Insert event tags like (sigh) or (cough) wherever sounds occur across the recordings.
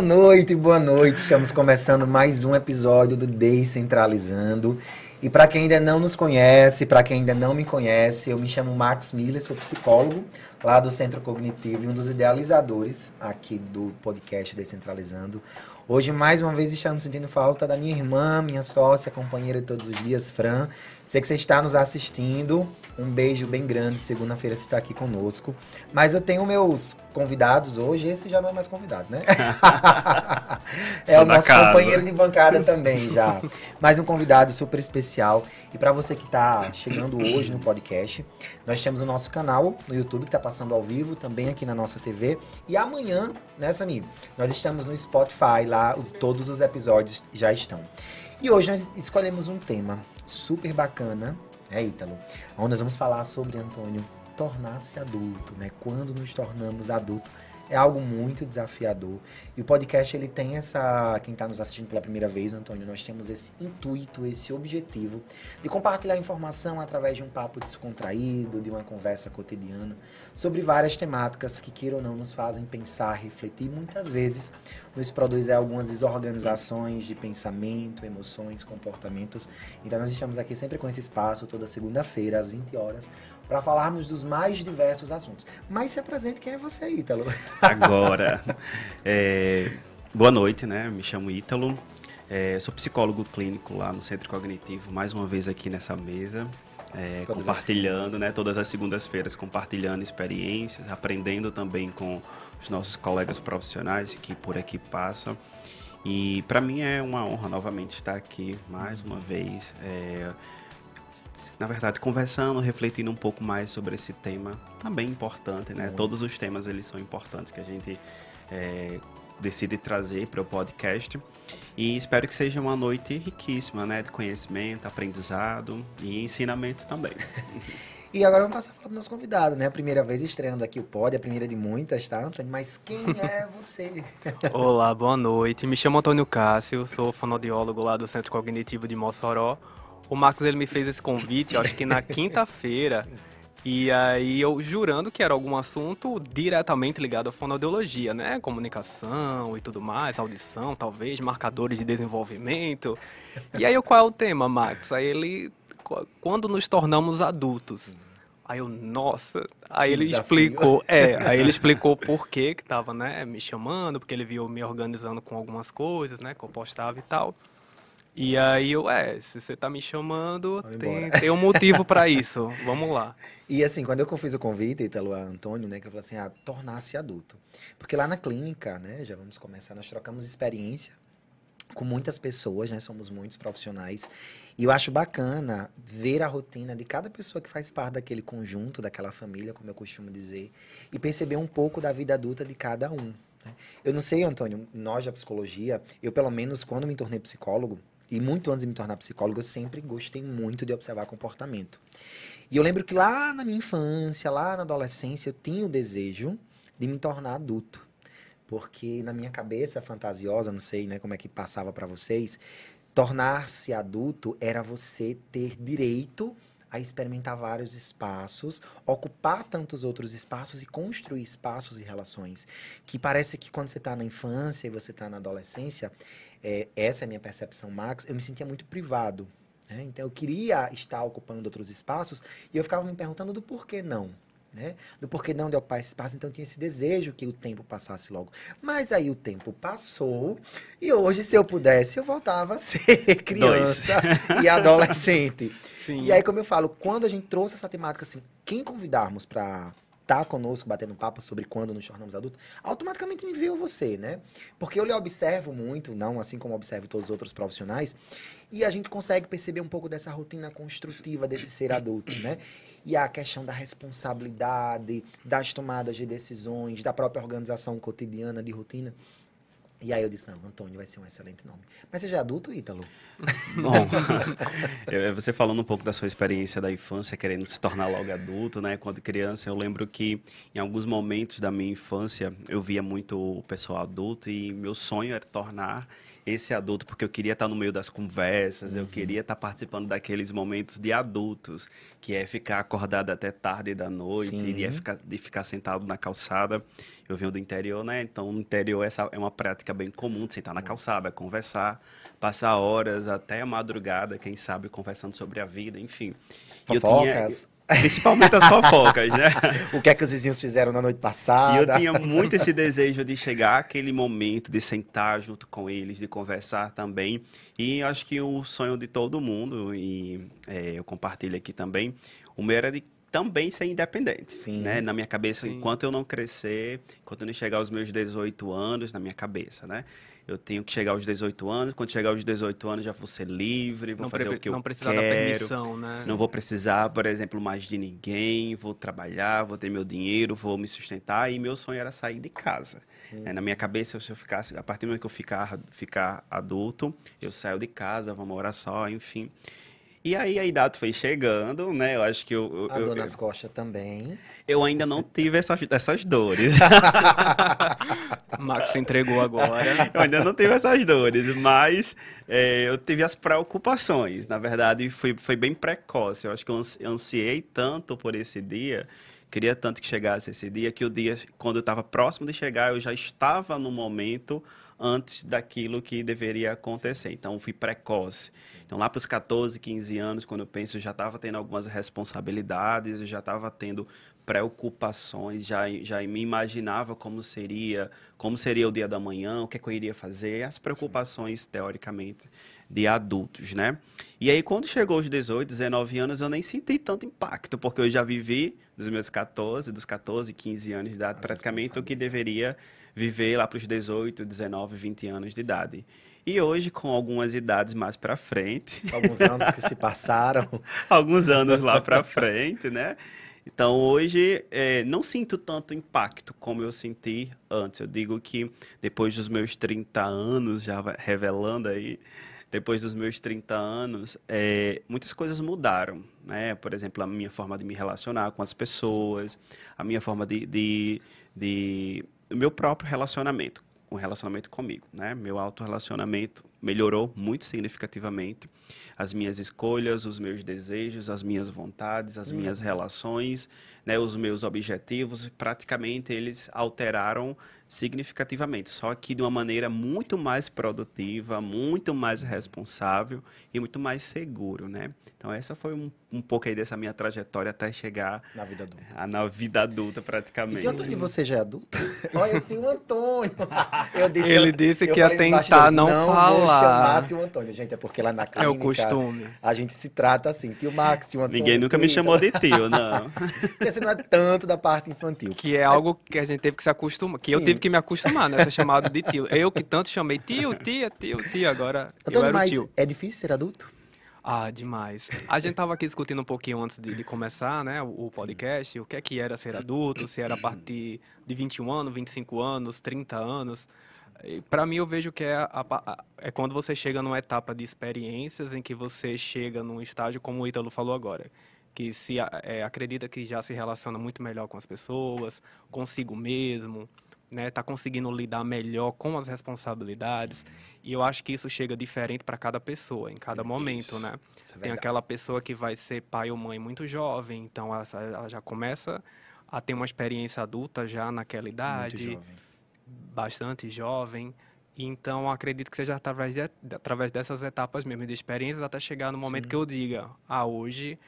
Boa noite, boa noite. Estamos começando mais um episódio do Descentralizando. E para quem ainda não nos conhece, para quem ainda não me conhece, eu me chamo Max Miller, sou psicólogo lá do Centro Cognitivo e um dos idealizadores aqui do podcast Descentralizando. Hoje, mais uma vez, estamos sentindo falta da minha irmã, minha sócia, companheira de todos os dias, Fran. Sei que você está nos assistindo. Um beijo bem grande. Segunda-feira você está aqui conosco. Mas eu tenho meus convidados hoje. Esse já não é mais convidado, né? (laughs) é o nosso casa. companheiro de bancada também já. Mais um convidado super especial. E para você que está chegando hoje no podcast, nós temos o nosso canal no YouTube que está passando ao vivo, também aqui na nossa TV. E amanhã, né, Samir? Nós estamos no Spotify lá, os, todos os episódios já estão. E hoje nós escolhemos um tema super bacana é Ítalo, onde nós vamos falar sobre, Antônio, tornar-se adulto, né? Quando nos tornamos adultos é algo muito desafiador. E o podcast ele tem essa, quem está nos assistindo pela primeira vez, Antônio, nós temos esse intuito, esse objetivo de compartilhar informação através de um papo descontraído, de uma conversa cotidiana sobre várias temáticas que queiram ou não nos fazem pensar, refletir, muitas vezes nos produz algumas desorganizações de pensamento, emoções, comportamentos. Então nós estamos aqui sempre com esse espaço toda segunda-feira às 20 horas para falarmos dos mais diversos assuntos. Mas se apresente quem é você, Ítalo. (laughs) Agora, é, boa noite, né? Me chamo Ítalo, é, sou psicólogo clínico lá no Centro Cognitivo, mais uma vez aqui nessa mesa. É, compartilhando, né, todas as segundas-feiras, compartilhando experiências, aprendendo também com os nossos colegas profissionais que por aqui passam. E para mim é uma honra novamente estar aqui mais uma vez. É, na verdade, conversando, refletindo um pouco mais sobre esse tema também importante, né? Muito. Todos os temas eles são importantes que a gente é, decide trazer para o podcast. E espero que seja uma noite riquíssima, né? De conhecimento, aprendizado e ensinamento também. (laughs) E agora vamos passar a falar para o nosso convidado, né? A primeira vez estreando aqui o Pod, a primeira de muitas, tá, Antônio? Mas quem (laughs) é você? Olá, boa noite. Me chamo Antônio Cássio, sou fonoaudiólogo lá do Centro Cognitivo de Mossoró. O Marcos ele me fez esse convite, acho que na (laughs) quinta-feira. E aí eu jurando que era algum assunto diretamente ligado à fonoaudiologia, né? Comunicação e tudo mais, audição, talvez, marcadores de desenvolvimento. E aí qual é o tema, Max? Aí ele quando nos tornamos adultos. Aí eu, nossa, aí que ele desafio. explicou, (laughs) é, aí ele explicou por que que tava, né, me chamando, porque ele viu me organizando com algumas coisas, né, que eu postava e tal. E aí eu, é, se você tá me chamando, tem, tem um motivo para (laughs) isso. Vamos lá. E assim, quando eu fiz o convite, Italo, Antônio, né, que eu falei assim, ah, tornar-se adulto. Porque lá na clínica, né, já vamos começar, nós trocamos experiência com muitas pessoas, né, somos muitos profissionais. E eu acho bacana ver a rotina de cada pessoa que faz parte daquele conjunto, daquela família, como eu costumo dizer, e perceber um pouco da vida adulta de cada um. Né? Eu não sei, Antônio, nós da psicologia, eu pelo menos quando me tornei psicólogo, e muito antes de me tornar psicólogo, eu sempre gostei muito de observar comportamento. E eu lembro que lá na minha infância, lá na adolescência, eu tinha o desejo de me tornar adulto. Porque na minha cabeça fantasiosa, não sei né, como é que passava para vocês, tornar-se adulto era você ter direito a experimentar vários espaços, ocupar tantos outros espaços e construir espaços e relações. Que parece que quando você está na infância e você está na adolescência, é, essa é a minha percepção, Max, eu me sentia muito privado. Né? Então eu queria estar ocupando outros espaços e eu ficava me perguntando do porquê não. Né? Do porquê não de ocupar esse espaço, então tinha esse desejo que o tempo passasse logo. Mas aí o tempo passou e hoje, se eu pudesse, eu voltava a ser (laughs) criança e adolescente. Sim. E aí, como eu falo, quando a gente trouxe essa temática assim, quem convidarmos para tá conosco batendo papo sobre quando nos tornamos adultos, automaticamente me veio você, né? Porque eu lhe observo muito, não assim como observo todos os outros profissionais, e a gente consegue perceber um pouco dessa rotina construtiva desse ser adulto, né? E a questão da responsabilidade, das tomadas de decisões, da própria organização cotidiana de rotina. E aí eu disse, não, Antônio vai ser um excelente nome. Mas você já é adulto, Ítalo? (laughs) Bom, (laughs) você falando um pouco da sua experiência da infância, querendo se tornar logo adulto, né? Quando criança, eu lembro que em alguns momentos da minha infância, eu via muito o pessoal adulto e meu sonho era tornar esse adulto, porque eu queria estar no meio das conversas, uhum. eu queria estar participando daqueles momentos de adultos, que é ficar acordado até tarde da noite, e é ficar, de ficar sentado na calçada. Eu venho do interior, né? Então, no interior essa é uma prática bem comum de sentar na calçada, conversar, passar horas até a madrugada, quem sabe, conversando sobre a vida, enfim. Fofocas. Principalmente as fofocas, né? (laughs) o que é que os vizinhos fizeram na noite passada. E eu tinha muito esse desejo de chegar aquele momento, de sentar junto com eles, de conversar também. E acho que o sonho de todo mundo, e é, eu compartilho aqui também, o meu era de também ser independente. Sim. Né? Na minha cabeça, Sim. enquanto eu não crescer, enquanto eu não chegar aos meus 18 anos, na minha cabeça, né? eu tenho que chegar aos 18 anos. Quando chegar aos 18 anos, já vou ser livre, vou não fazer o que eu não precisar quero. Da permissão, né? Não vou precisar, por exemplo, mais de ninguém. Vou trabalhar, vou ter meu dinheiro, vou me sustentar. E meu sonho era sair de casa. Hum. É, na minha cabeça, se eu ficasse, a partir do momento que eu ficar, ficar adulto, eu saio de casa, vou morar só, enfim. E aí a idade foi chegando, né? Eu acho que eu. A eu, dor nas costas também. Eu ainda não tive essas, essas dores. (laughs) Max se entregou agora. (laughs) Eu ainda não tive essas dores, mas é, eu tive as preocupações. Na verdade, foi, foi bem precoce. Eu acho que eu ansiei tanto por esse dia queria tanto que chegasse esse dia que o dia, quando eu estava próximo de chegar, eu já estava no momento antes daquilo que deveria acontecer. Então, fui precoce. Sim. Então, lá para os 14, 15 anos, quando eu penso, eu já estava tendo algumas responsabilidades, eu já estava tendo preocupações, já, já me imaginava como seria, como seria o dia da manhã, o que, é que eu iria fazer, as preocupações, Sim. teoricamente, de adultos, né? E aí, quando chegou os 18, 19 anos, eu nem senti tanto impacto, porque eu já vivi dos meus 14, dos 14, 15 anos de idade, As praticamente o que deveria viver lá para os 18, 19, 20 anos de idade. E hoje, com algumas idades mais para frente. Alguns anos que se passaram. (laughs) alguns anos lá para frente, né? Então, hoje, é, não sinto tanto impacto como eu senti antes. Eu digo que depois dos meus 30 anos, já revelando aí, depois dos meus 30 anos, é, muitas coisas mudaram. Né? Por exemplo, a minha forma de me relacionar com as pessoas, Sim. a minha forma de, de, de meu próprio relacionamento, o relacionamento comigo, né? Meu autorrelacionamento melhorou muito significativamente. As minhas escolhas, os meus desejos, as minhas vontades, as minhas uhum. relações, né, os meus objetivos, praticamente eles alteraram significativamente, só que de uma maneira muito mais produtiva, muito mais responsável e muito mais seguro, né? Então essa foi um, um pouco aí dessa minha trajetória até chegar na vida adulta, a, na vida adulta praticamente. E Antônio, você já é adulto? (laughs) Olha, eu tenho o Antônio. (laughs) Disse, Ele disse que ia tentar não, não falar. Não vou chamar tio Antônio, gente, é porque lá na clínica é o costume. a gente se trata assim, tio Max, tio Antônio. Ninguém nunca me chamou de tio, não. (laughs) porque você não é tanto da parte infantil. Que é Mas... algo que a gente teve que se acostumar, que Sim. eu tive que me acostumar, né? Ser chamado de tio. (laughs) Eu que tanto chamei tio, tia, tio, tio, agora Antônio, eu era mas tio. é difícil ser adulto? Ah, demais. A gente tava aqui discutindo um pouquinho antes de, de começar, né, o, o podcast, Sim. o que é que era ser adulto, se era a partir de 21 anos, 25 anos, 30 anos. Para mim, eu vejo que é, a, a, é quando você chega numa etapa de experiências em que você chega num estágio, como o Ítalo falou agora, que se é, acredita que já se relaciona muito melhor com as pessoas, consigo mesmo, né? Tá conseguindo lidar melhor com as responsabilidades. Sim. E eu acho que isso chega diferente para cada pessoa, em cada momento, isso. né? Isso é Tem aquela pessoa que vai ser pai ou mãe muito jovem, então ela, ela já começa a ter uma experiência adulta já naquela idade. Muito jovem. Bastante jovem. Então, acredito que seja através, de, através dessas etapas mesmo, de experiências, até chegar no momento Sim. que eu diga, ah, hoje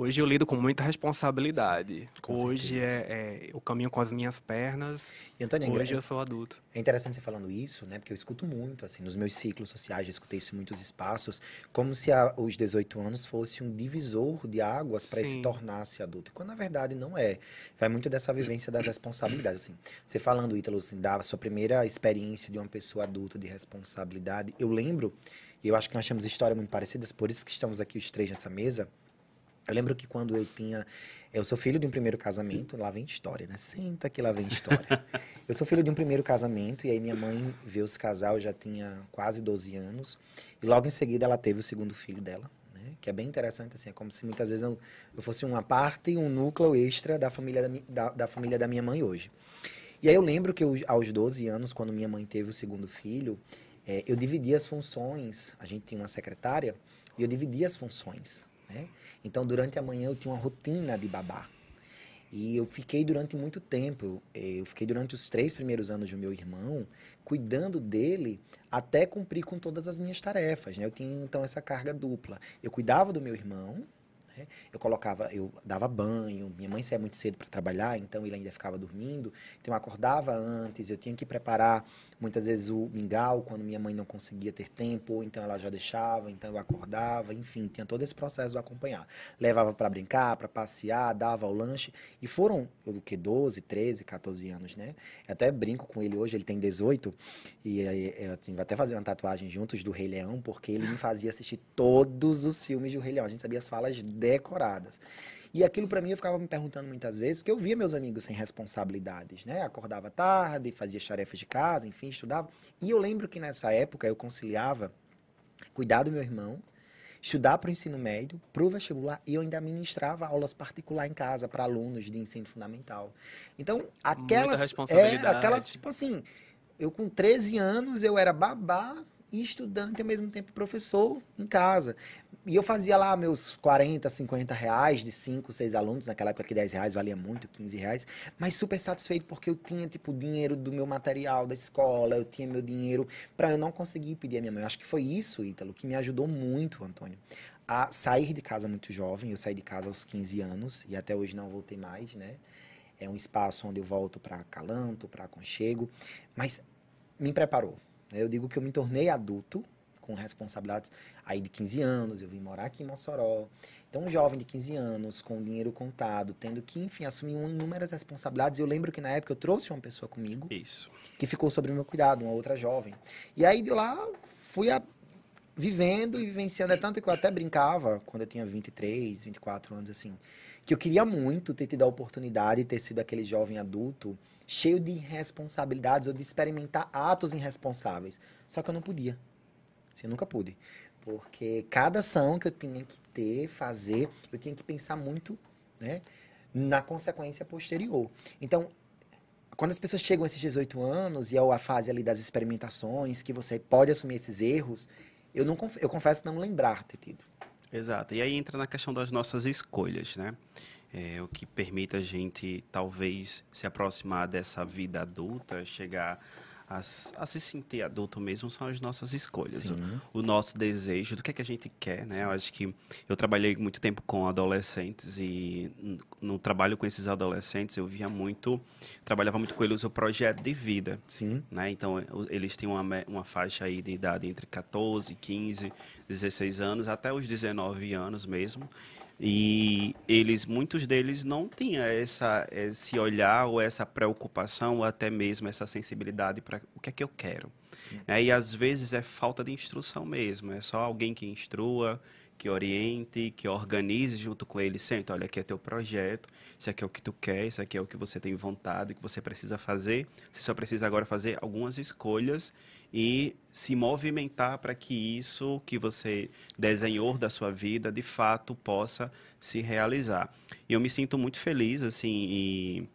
Hoje eu lido com muita responsabilidade. Sim, Hoje é, é, eu caminho com as minhas pernas. E, Antônio, é Hoje eu sou adulto. É interessante você falando isso, né? Porque eu escuto muito, assim, nos meus ciclos sociais, já escutei isso em muitos espaços, como se a, os 18 anos fosse um divisor de águas para se tornar-se adulto. Quando na verdade não é. Vai muito dessa vivência das responsabilidades. Assim. Você falando, Ítalo, assim, da sua primeira experiência de uma pessoa adulta de responsabilidade, eu lembro, e eu acho que nós temos histórias muito parecidas, por isso que estamos aqui os três nessa mesa eu lembro que quando eu tinha. Eu sou filho de um primeiro casamento, lá vem história, né? Senta que lá vem história. eu sou filho de um primeiro casamento, e aí minha mãe veio se casar, eu já tinha quase 12 anos. E logo em seguida ela teve o segundo filho dela, né? Que é bem interessante, assim, é como se muitas vezes eu, eu fosse uma parte, um núcleo extra da família da, da, da família da minha mãe hoje. E aí eu lembro que eu, aos 12 anos, quando minha mãe teve o segundo filho, é, eu dividia as funções, a gente tinha uma secretária, e eu dividia as funções, né? Então, durante a manhã eu tinha uma rotina de babá. E eu fiquei durante muito tempo, eu fiquei durante os três primeiros anos do meu irmão, cuidando dele até cumprir com todas as minhas tarefas, né? Eu tinha então essa carga dupla. Eu cuidava do meu irmão, né? Eu colocava, eu dava banho, minha mãe saía muito cedo para trabalhar, então ele ainda ficava dormindo, então eu acordava antes, eu tinha que preparar muitas vezes o mingau quando minha mãe não conseguia ter tempo, então ela já deixava, então eu acordava, enfim, tinha todo esse processo de acompanhar. Levava para brincar, para passear, dava o lanche, e foram, o que, 12, 13, 14 anos, né? Eu até brinco com ele hoje, ele tem 18, e eu vai até fazer uma tatuagem juntos do Rei Leão, porque ele me fazia assistir todos os filmes do Rei Leão, a gente sabia as falas decoradas. E aquilo para mim eu ficava me perguntando muitas vezes, porque eu via meus amigos sem responsabilidades, né? Acordava tarde, fazia tarefas de casa, enfim, estudava. E eu lembro que nessa época eu conciliava cuidar do meu irmão, estudar para o ensino médio, para o vestibular, e eu ainda ministrava aulas particulares em casa para alunos de ensino fundamental. Então, aquelas. Era aquelas, tipo assim, eu com 13 anos, eu era babá e estudante ao mesmo tempo professor em casa. E eu fazia lá meus 40, 50 reais de 5, 6 alunos, naquela época que 10 reais valia muito, 15 reais, mas super satisfeito porque eu tinha, tipo, dinheiro do meu material da escola, eu tinha meu dinheiro para eu não conseguir pedir a minha mãe. Eu acho que foi isso, Ítalo, que me ajudou muito, Antônio, a sair de casa muito jovem. Eu saí de casa aos 15 anos e até hoje não voltei mais, né? É um espaço onde eu volto para calanto, para aconchego, mas me preparou. Né? Eu digo que eu me tornei adulto com responsabilidades aí de 15 anos, eu vim morar aqui em Mossoró. Então, um jovem de 15 anos, com dinheiro contado, tendo que, enfim, assumir inúmeras responsabilidades. Eu lembro que na época eu trouxe uma pessoa comigo. Isso. Que ficou sob o meu cuidado, uma outra jovem. E aí de lá fui a, vivendo e vivenciando. É tanto que eu até brincava, quando eu tinha 23, 24 anos, assim, que eu queria muito ter tido a oportunidade de ter sido aquele jovem adulto cheio de responsabilidades ou de experimentar atos irresponsáveis. Só que eu não podia. Assim, eu nunca pude. Porque cada ação que eu tinha que ter, fazer, eu tinha que pensar muito né, na consequência posterior. Então, quando as pessoas chegam a esses 18 anos e é a fase ali das experimentações, que você pode assumir esses erros, eu, não, eu confesso não lembrar ter tido. Exato. E aí entra na questão das nossas escolhas, né? É, o que permite a gente, talvez, se aproximar dessa vida adulta, chegar a, a, se sentir adulto mesmo são as nossas escolhas. O, o, nosso desejo do que é que a gente quer, né? Sim. Eu acho que eu trabalhei muito tempo com adolescentes e no trabalho com esses adolescentes eu via muito, trabalhava muito com eles o projeto de vida. Sim. Né? Então, eles tinham uma, uma faixa aí de idade entre 14, 15, 16 anos, até os 19 anos mesmo. E eles, muitos deles não tinham essa, esse olhar ou essa preocupação ou até mesmo essa sensibilidade para o que é que eu quero. É, e às vezes é falta de instrução mesmo, é só alguém que instrua, que oriente, que organize junto com ele, senta, olha, aqui é teu projeto, isso aqui é o que tu quer, isso aqui é o que você tem vontade, que você precisa fazer. Você só precisa agora fazer algumas escolhas e se movimentar para que isso que você desenhou da sua vida, de fato, possa se realizar. E eu me sinto muito feliz, assim, e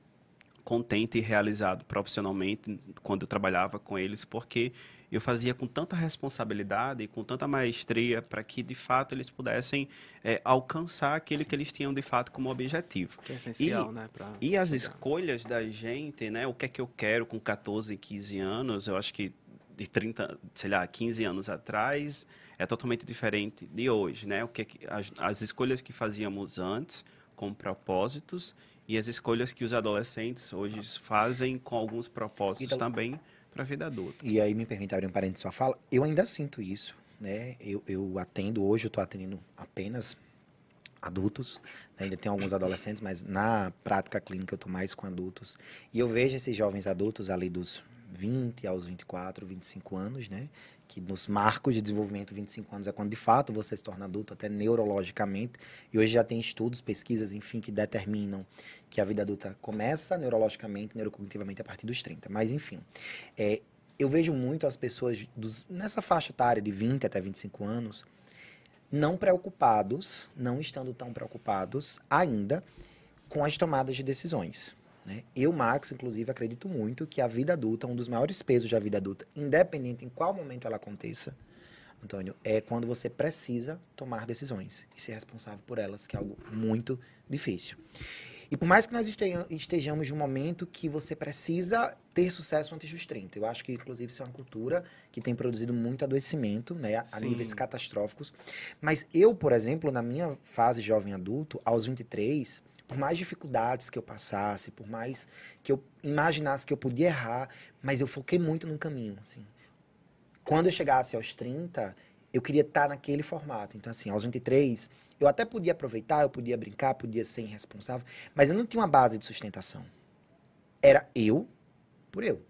contente e realizado profissionalmente quando eu trabalhava com eles, porque eu fazia com tanta responsabilidade e com tanta maestria para que de fato eles pudessem é, alcançar aquilo Sim. que eles tinham de fato como objetivo. Que é essencial, e, né? e as escolhas da gente, né? O que é que eu quero com 14, 15 anos, eu acho que de 30, sei lá, 15 anos atrás é totalmente diferente de hoje, né? O que, é que as, as escolhas que fazíamos antes com propósitos e as escolhas que os adolescentes hoje fazem com alguns propósitos então, também para a vida adulta. E aí me permite abrir um parênteses sua fala, eu ainda sinto isso, né? Eu, eu atendo hoje, eu estou atendendo apenas adultos, né? ainda tem alguns adolescentes, mas na prática clínica eu estou mais com adultos. E eu vejo esses jovens adultos ali dos 20 aos 24, 25 anos, né? que nos marcos de desenvolvimento 25 anos é quando de fato você se torna adulto, até neurologicamente. E hoje já tem estudos, pesquisas, enfim, que determinam que a vida adulta começa neurologicamente, neurocognitivamente a partir dos 30. Mas, enfim, é, eu vejo muito as pessoas dos, nessa faixa etária de 20 até 25 anos não preocupados, não estando tão preocupados ainda com as tomadas de decisões. Né? Eu, Max, inclusive, acredito muito que a vida adulta, um dos maiores pesos da vida adulta, independente em qual momento ela aconteça, Antônio, é quando você precisa tomar decisões e ser responsável por elas, que é algo muito difícil. E por mais que nós estejamos em um momento que você precisa ter sucesso antes dos 30, eu acho que, inclusive, isso é uma cultura que tem produzido muito adoecimento, né, a, a níveis catastróficos. Mas eu, por exemplo, na minha fase jovem adulto, aos 23, por mais dificuldades que eu passasse, por mais que eu imaginasse que eu podia errar, mas eu foquei muito no caminho, assim. Quando eu chegasse aos 30, eu queria estar naquele formato. Então, assim, aos 23, eu até podia aproveitar, eu podia brincar, podia ser irresponsável, mas eu não tinha uma base de sustentação. Era eu por eu.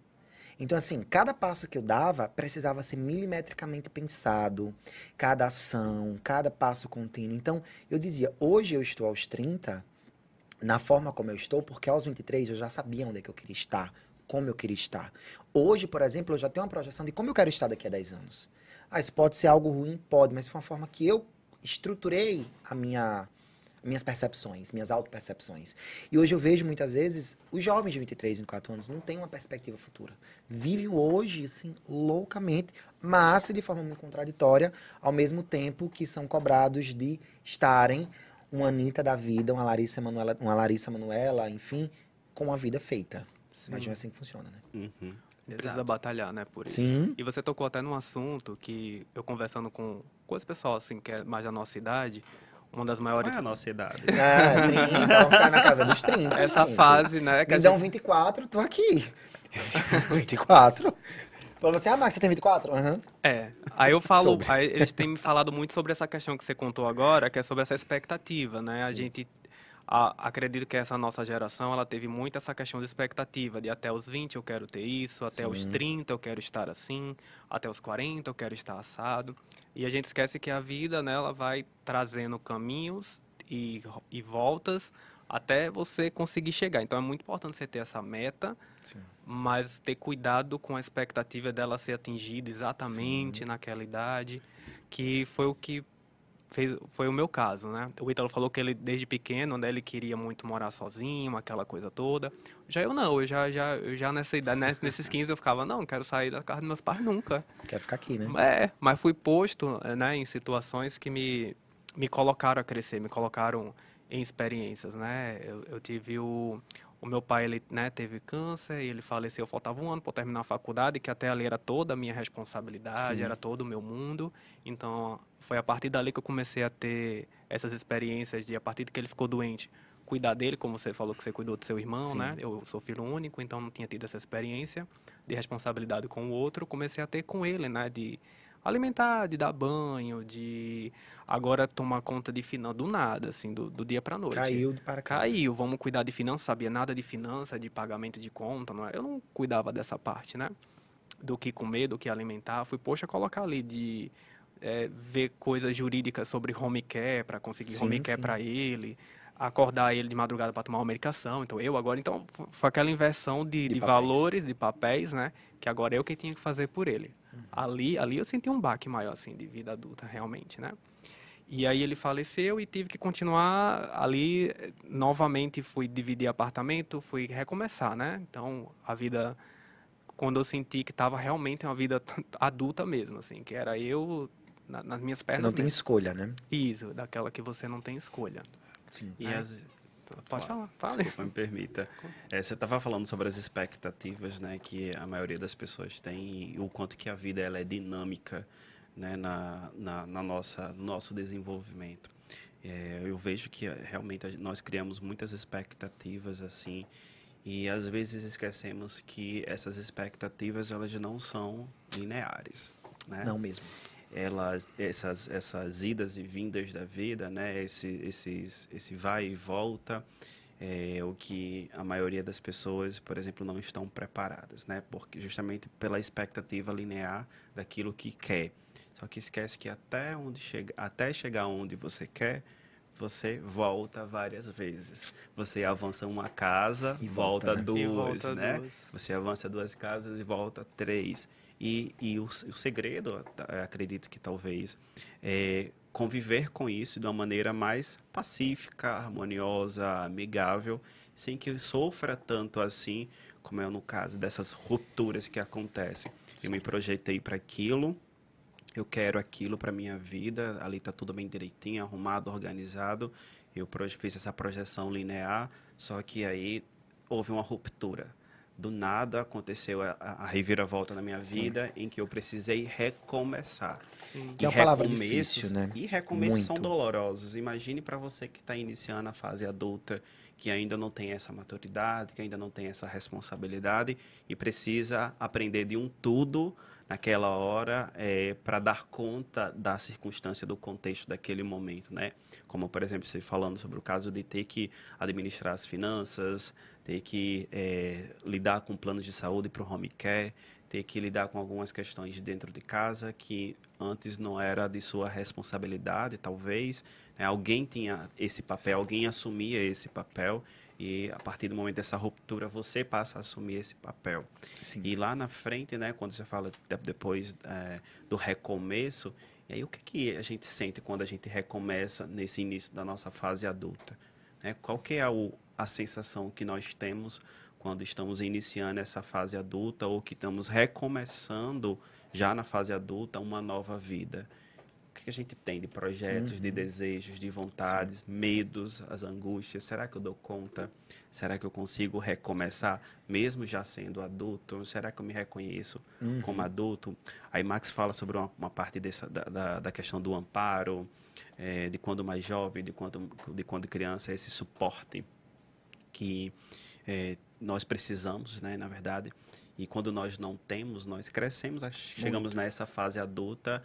Então, assim, cada passo que eu dava precisava ser milimetricamente pensado, cada ação, cada passo contínuo. Então, eu dizia, hoje eu estou aos 30, na forma como eu estou, porque aos 23 eu já sabia onde é que eu queria estar, como eu queria estar. Hoje, por exemplo, eu já tenho uma projeção de como eu quero estar daqui a 10 anos. Ah, isso pode ser algo ruim? Pode, mas foi uma forma que eu estruturei a minha minhas percepções, minhas autopercepções. E hoje eu vejo muitas vezes os jovens de 23, 24 anos não têm uma perspectiva futura. Vivem hoje, assim, loucamente, mas de forma muito contraditória, ao mesmo tempo que são cobrados de estarem uma Anitta da vida, uma Larissa Manuela, uma Larissa Manuela, enfim, com a vida feita. Sim. Imagina assim que funciona, né? Uhum. Precisa batalhar, né, por isso. Sim. E você tocou até num assunto que eu conversando com, com as pessoas, assim, que é mais da nossa idade, uma das maiores... Qual é a nossa idade? É, 30, vamos ficar na casa dos 30. Essa 30. fase, né? Que Me dão gente... 24, tô aqui. (laughs) 24? Falou assim, ah, Max, você tem 24? Uhum. É. Aí eu falo, aí eles têm me falado muito sobre essa questão que você contou agora, que é sobre essa expectativa, né? Sim. A gente a, acredito que essa nossa geração ela teve muito essa questão de expectativa de até os 20 eu quero ter isso, até Sim. os 30 eu quero estar assim, até os 40 eu quero estar assado. E a gente esquece que a vida né, ela vai trazendo caminhos e, e voltas até você conseguir chegar. Então é muito importante você ter essa meta, Sim. mas ter cuidado com a expectativa dela ser atingida exatamente Sim. naquela idade, que foi o que fez, foi o meu caso, né? O Ítalo falou que ele, desde pequeno, né, ele queria muito morar sozinho, aquela coisa toda. Já eu não, eu já, já, eu já nessa idade, (laughs) nesses 15 eu ficava, não, quero sair da casa dos meus pais nunca. Quero ficar aqui, né? É, mas fui posto, né, em situações que me, me colocaram a crescer, me colocaram em experiências, né? Eu, eu tive o, o meu pai, ele, né, teve câncer e ele faleceu, faltava um ano para terminar a faculdade, que até ali era toda a minha responsabilidade, Sim. era todo o meu mundo. Então, foi a partir dali que eu comecei a ter essas experiências de, a partir de que ele ficou doente, cuidar dele, como você falou que você cuidou do seu irmão, Sim. né? Eu sou filho único, então não tinha tido essa experiência de responsabilidade com o outro. Comecei a ter com ele, né? De alimentar, de dar banho, de agora tomar conta de finanças do nada, assim, do, do dia para noite. Caiu para cá. Caiu, vamos cuidar de finanças, sabia nada de finança, de pagamento de conta, não é? Eu não cuidava dessa parte, né? Do que comer, do que alimentar. Fui, poxa, colocar ali de é, ver coisas jurídicas sobre home care, para conseguir sim, home care para ele acordar ele de madrugada para tomar uma medicação. Então, eu agora, então, foi aquela inversão de, de, de valores, de papéis, né? Que agora eu que tinha que fazer por ele. Ali, ali eu senti um baque maior, assim, de vida adulta, realmente, né? E aí ele faleceu e tive que continuar ali. Novamente fui dividir apartamento, fui recomeçar, né? Então, a vida... Quando eu senti que estava realmente uma vida (laughs) adulta mesmo, assim, que era eu na, nas minhas pernas. Você não tem mesmo. escolha, né? Isso, daquela que você não tem escolha. Sim. E é. as, Pode falar, fala. Desculpa, me permita. É, você estava falando sobre as expectativas, né, que a maioria das pessoas tem e o quanto que a vida ela é dinâmica, né, na, na, na nossa nosso desenvolvimento. É, eu vejo que realmente nós criamos muitas expectativas assim e às vezes esquecemos que essas expectativas elas não são lineares, né? Não mesmo elas essas essas idas e vindas da vida né esse esses esse vai e volta é o que a maioria das pessoas por exemplo não estão preparadas né porque justamente pela expectativa linear daquilo que quer só que esquece que até onde chega até chegar onde você quer você volta várias vezes. Você avança uma casa, e volta, volta né? duas, volta né? Duas. Você avança duas casas e volta três. E, e o, o segredo, acredito que talvez, é conviver com isso de uma maneira mais pacífica, harmoniosa, amigável, sem que sofra tanto assim, como é no caso dessas rupturas que acontecem. Sim. Eu me projetei para aquilo, eu quero aquilo para minha vida, ali está tudo bem direitinho, arrumado, organizado. Eu fiz essa projeção linear, só que aí houve uma ruptura do nada aconteceu a, a reviravolta na minha Sim. vida em que eu precisei recomeçar. Sim. Que e é uma palavra difícil, né? E recomeços Muito. são dolorosos. Imagine para você que está iniciando a fase adulta, que ainda não tem essa maturidade, que ainda não tem essa responsabilidade e precisa aprender de um tudo naquela hora é, para dar conta da circunstância, do contexto daquele momento, né? Como, por exemplo, você falando sobre o caso de ter que administrar as finanças, ter que é, lidar com planos de saúde para o home care, ter que lidar com algumas questões dentro de casa que antes não era de sua responsabilidade, talvez. Né? Alguém tinha esse papel, alguém assumia esse papel e a partir do momento dessa ruptura você passa a assumir esse papel. Sim. E lá na frente, né, quando você fala depois é, do recomeço, e aí o que, que a gente sente quando a gente recomeça nesse início da nossa fase adulta? Né? Qual que é o, a sensação que nós temos quando estamos iniciando essa fase adulta ou que estamos recomeçando já na fase adulta uma nova vida. O que a gente tem de projetos, uhum. de desejos, de vontades, Sim. medos, as angústias? Será que eu dou conta? Será que eu consigo recomeçar, mesmo já sendo adulto? Será que eu me reconheço uhum. como adulto? Aí Max fala sobre uma, uma parte dessa, da, da, da, questão do amparo, é, de quando mais jovem, de quando, de quando criança, esse suporte que é, nós precisamos, né, na verdade. E quando nós não temos, nós crescemos, chegamos Muito. nessa fase adulta,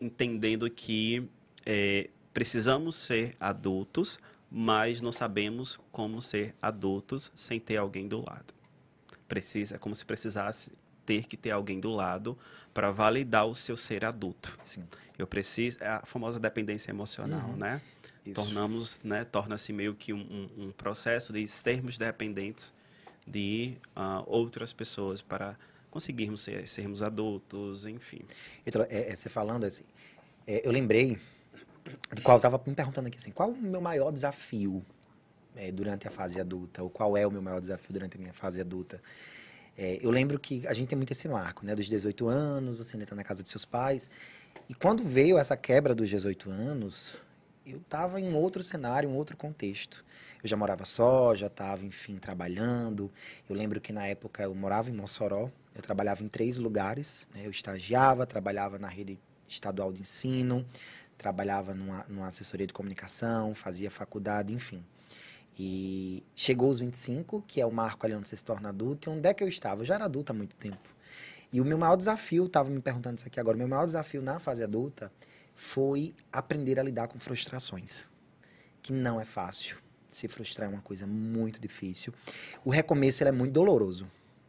entendendo que é, precisamos ser adultos, mas não sabemos como ser adultos sem ter alguém do lado. Precisa, é como se precisasse ter que ter alguém do lado para validar o seu ser adulto. Sim. Eu preciso, é a famosa dependência emocional, uhum. né? Isso. tornamos, né, torna-se meio que um, um, processo de sermos dependentes de uh, outras pessoas para conseguirmos ser, sermos adultos, enfim. Então, é, é, você falando assim, é, eu lembrei de qual estava me perguntando aqui assim, qual o meu maior desafio é, durante a fase adulta, ou qual é o meu maior desafio durante a minha fase adulta. É, eu lembro que a gente tem muito esse marco, né, dos 18 anos, você ainda está na casa de seus pais, e quando veio essa quebra dos 18 anos, eu estava em outro cenário, um outro contexto. Eu já morava só, já estava, enfim, trabalhando. Eu lembro que na época eu morava em Mossoró, eu trabalhava em três lugares. Né? Eu estagiava, trabalhava na rede estadual de ensino, trabalhava numa, numa assessoria de comunicação, fazia faculdade, enfim. E chegou os 25, que é o marco ali onde você se torna adulto, e onde é que eu estava? Eu já era adulta há muito tempo. E o meu maior desafio, estava me perguntando isso aqui agora, o meu maior desafio na fase adulta foi aprender a lidar com frustrações, que não é fácil. Se frustrar é uma coisa muito difícil. O recomeço é muito doloroso,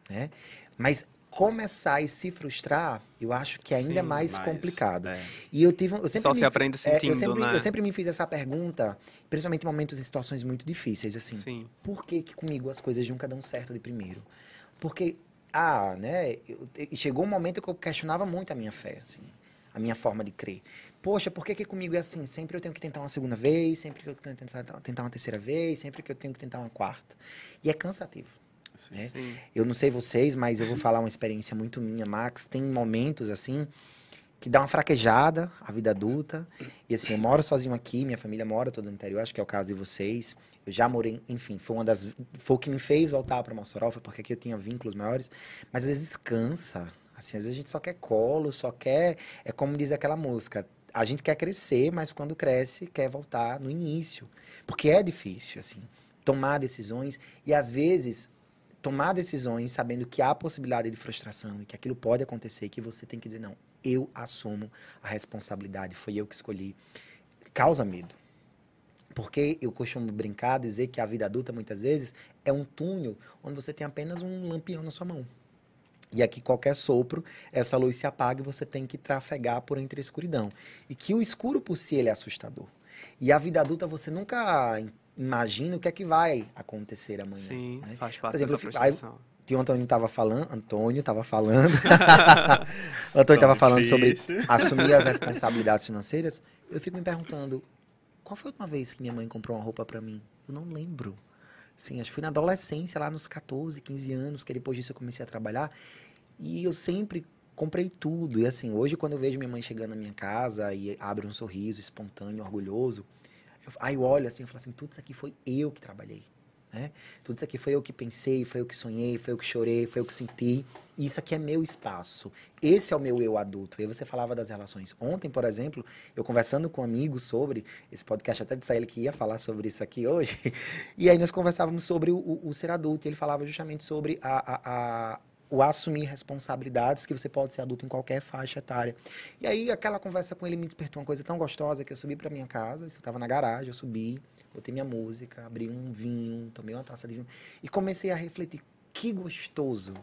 né? Mas começar e se frustrar, eu acho que é ainda Sim, mais, complicado. É. E eu tive, eu sempre Só me, se aprende sentindo, é, eu, sempre, né? eu sempre me fiz essa pergunta, principalmente em momentos e situações muito difíceis, assim. Sim. Por que que comigo as coisas nunca dão certo de primeiro? Porque ah, né, eu, chegou um momento que eu questionava muito a minha fé, assim, a minha forma de crer poxa, por que, que comigo é assim? Sempre eu tenho que tentar uma segunda vez, sempre que eu tenho que tentar, tentar uma terceira vez, sempre que eu tenho que tentar uma quarta. E é cansativo. Sim, né? sim. Eu não sei vocês, mas eu vou falar uma experiência muito minha, Max. Tem momentos assim que dá uma fraquejada a vida adulta. E assim, eu moro sozinho aqui, minha família mora toda no interior, acho que é o caso de vocês. Eu já morei, enfim, foi uma das foi o que me fez voltar para Mossoró, foi porque aqui eu tinha vínculos maiores, mas às vezes cansa. Assim, às vezes a gente só quer colo, só quer, é como diz aquela música, a gente quer crescer, mas quando cresce, quer voltar no início. Porque é difícil, assim, tomar decisões e às vezes tomar decisões sabendo que há possibilidade de frustração e que aquilo pode acontecer que você tem que dizer não, eu assumo a responsabilidade, foi eu que escolhi. Causa medo. Porque eu costumo brincar, dizer que a vida adulta muitas vezes é um túnel onde você tem apenas um lampião na sua mão. E aqui qualquer sopro, essa luz se apaga e você tem que trafegar por entre a escuridão. E que o escuro por si ele é assustador. E a vida adulta você nunca imagina o que é que vai acontecer amanhã. Sim, né? faz parte Por exemplo, da aí, o Antônio estava falando, Antônio estava falando, (laughs) Antônio estava falando sobre (laughs) assumir as responsabilidades financeiras. eu fico me perguntando, qual foi a última vez que minha mãe comprou uma roupa para mim? Eu não lembro. Sim, acho que foi na adolescência, lá nos 14, 15 anos, que depois disso eu comecei a trabalhar. E eu sempre comprei tudo. E assim, hoje quando eu vejo minha mãe chegando na minha casa e abre um sorriso espontâneo, orgulhoso, eu, aí eu olho assim, eu falo assim, tudo isso aqui foi eu que trabalhei. Né? Tudo isso aqui foi eu que pensei, foi eu que sonhei, foi eu que chorei, foi eu que senti. E isso aqui é meu espaço. Esse é o meu eu adulto. E você falava das relações. Ontem, por exemplo, eu conversando com amigos sobre esse podcast, até disse a ele que ia falar sobre isso aqui hoje. (laughs) E aí nós conversávamos sobre o, o, o ser adulto. E ele falava justamente sobre a, a o assumir responsabilidades que você pode ser adulto em qualquer faixa etária. E aí aquela conversa com ele me despertou uma coisa tão gostosa que eu subi para minha casa, eu estava na garagem, eu subi, botei minha música, abri um vinho, tomei uma taça de vinho e comecei a refletir que gostoso.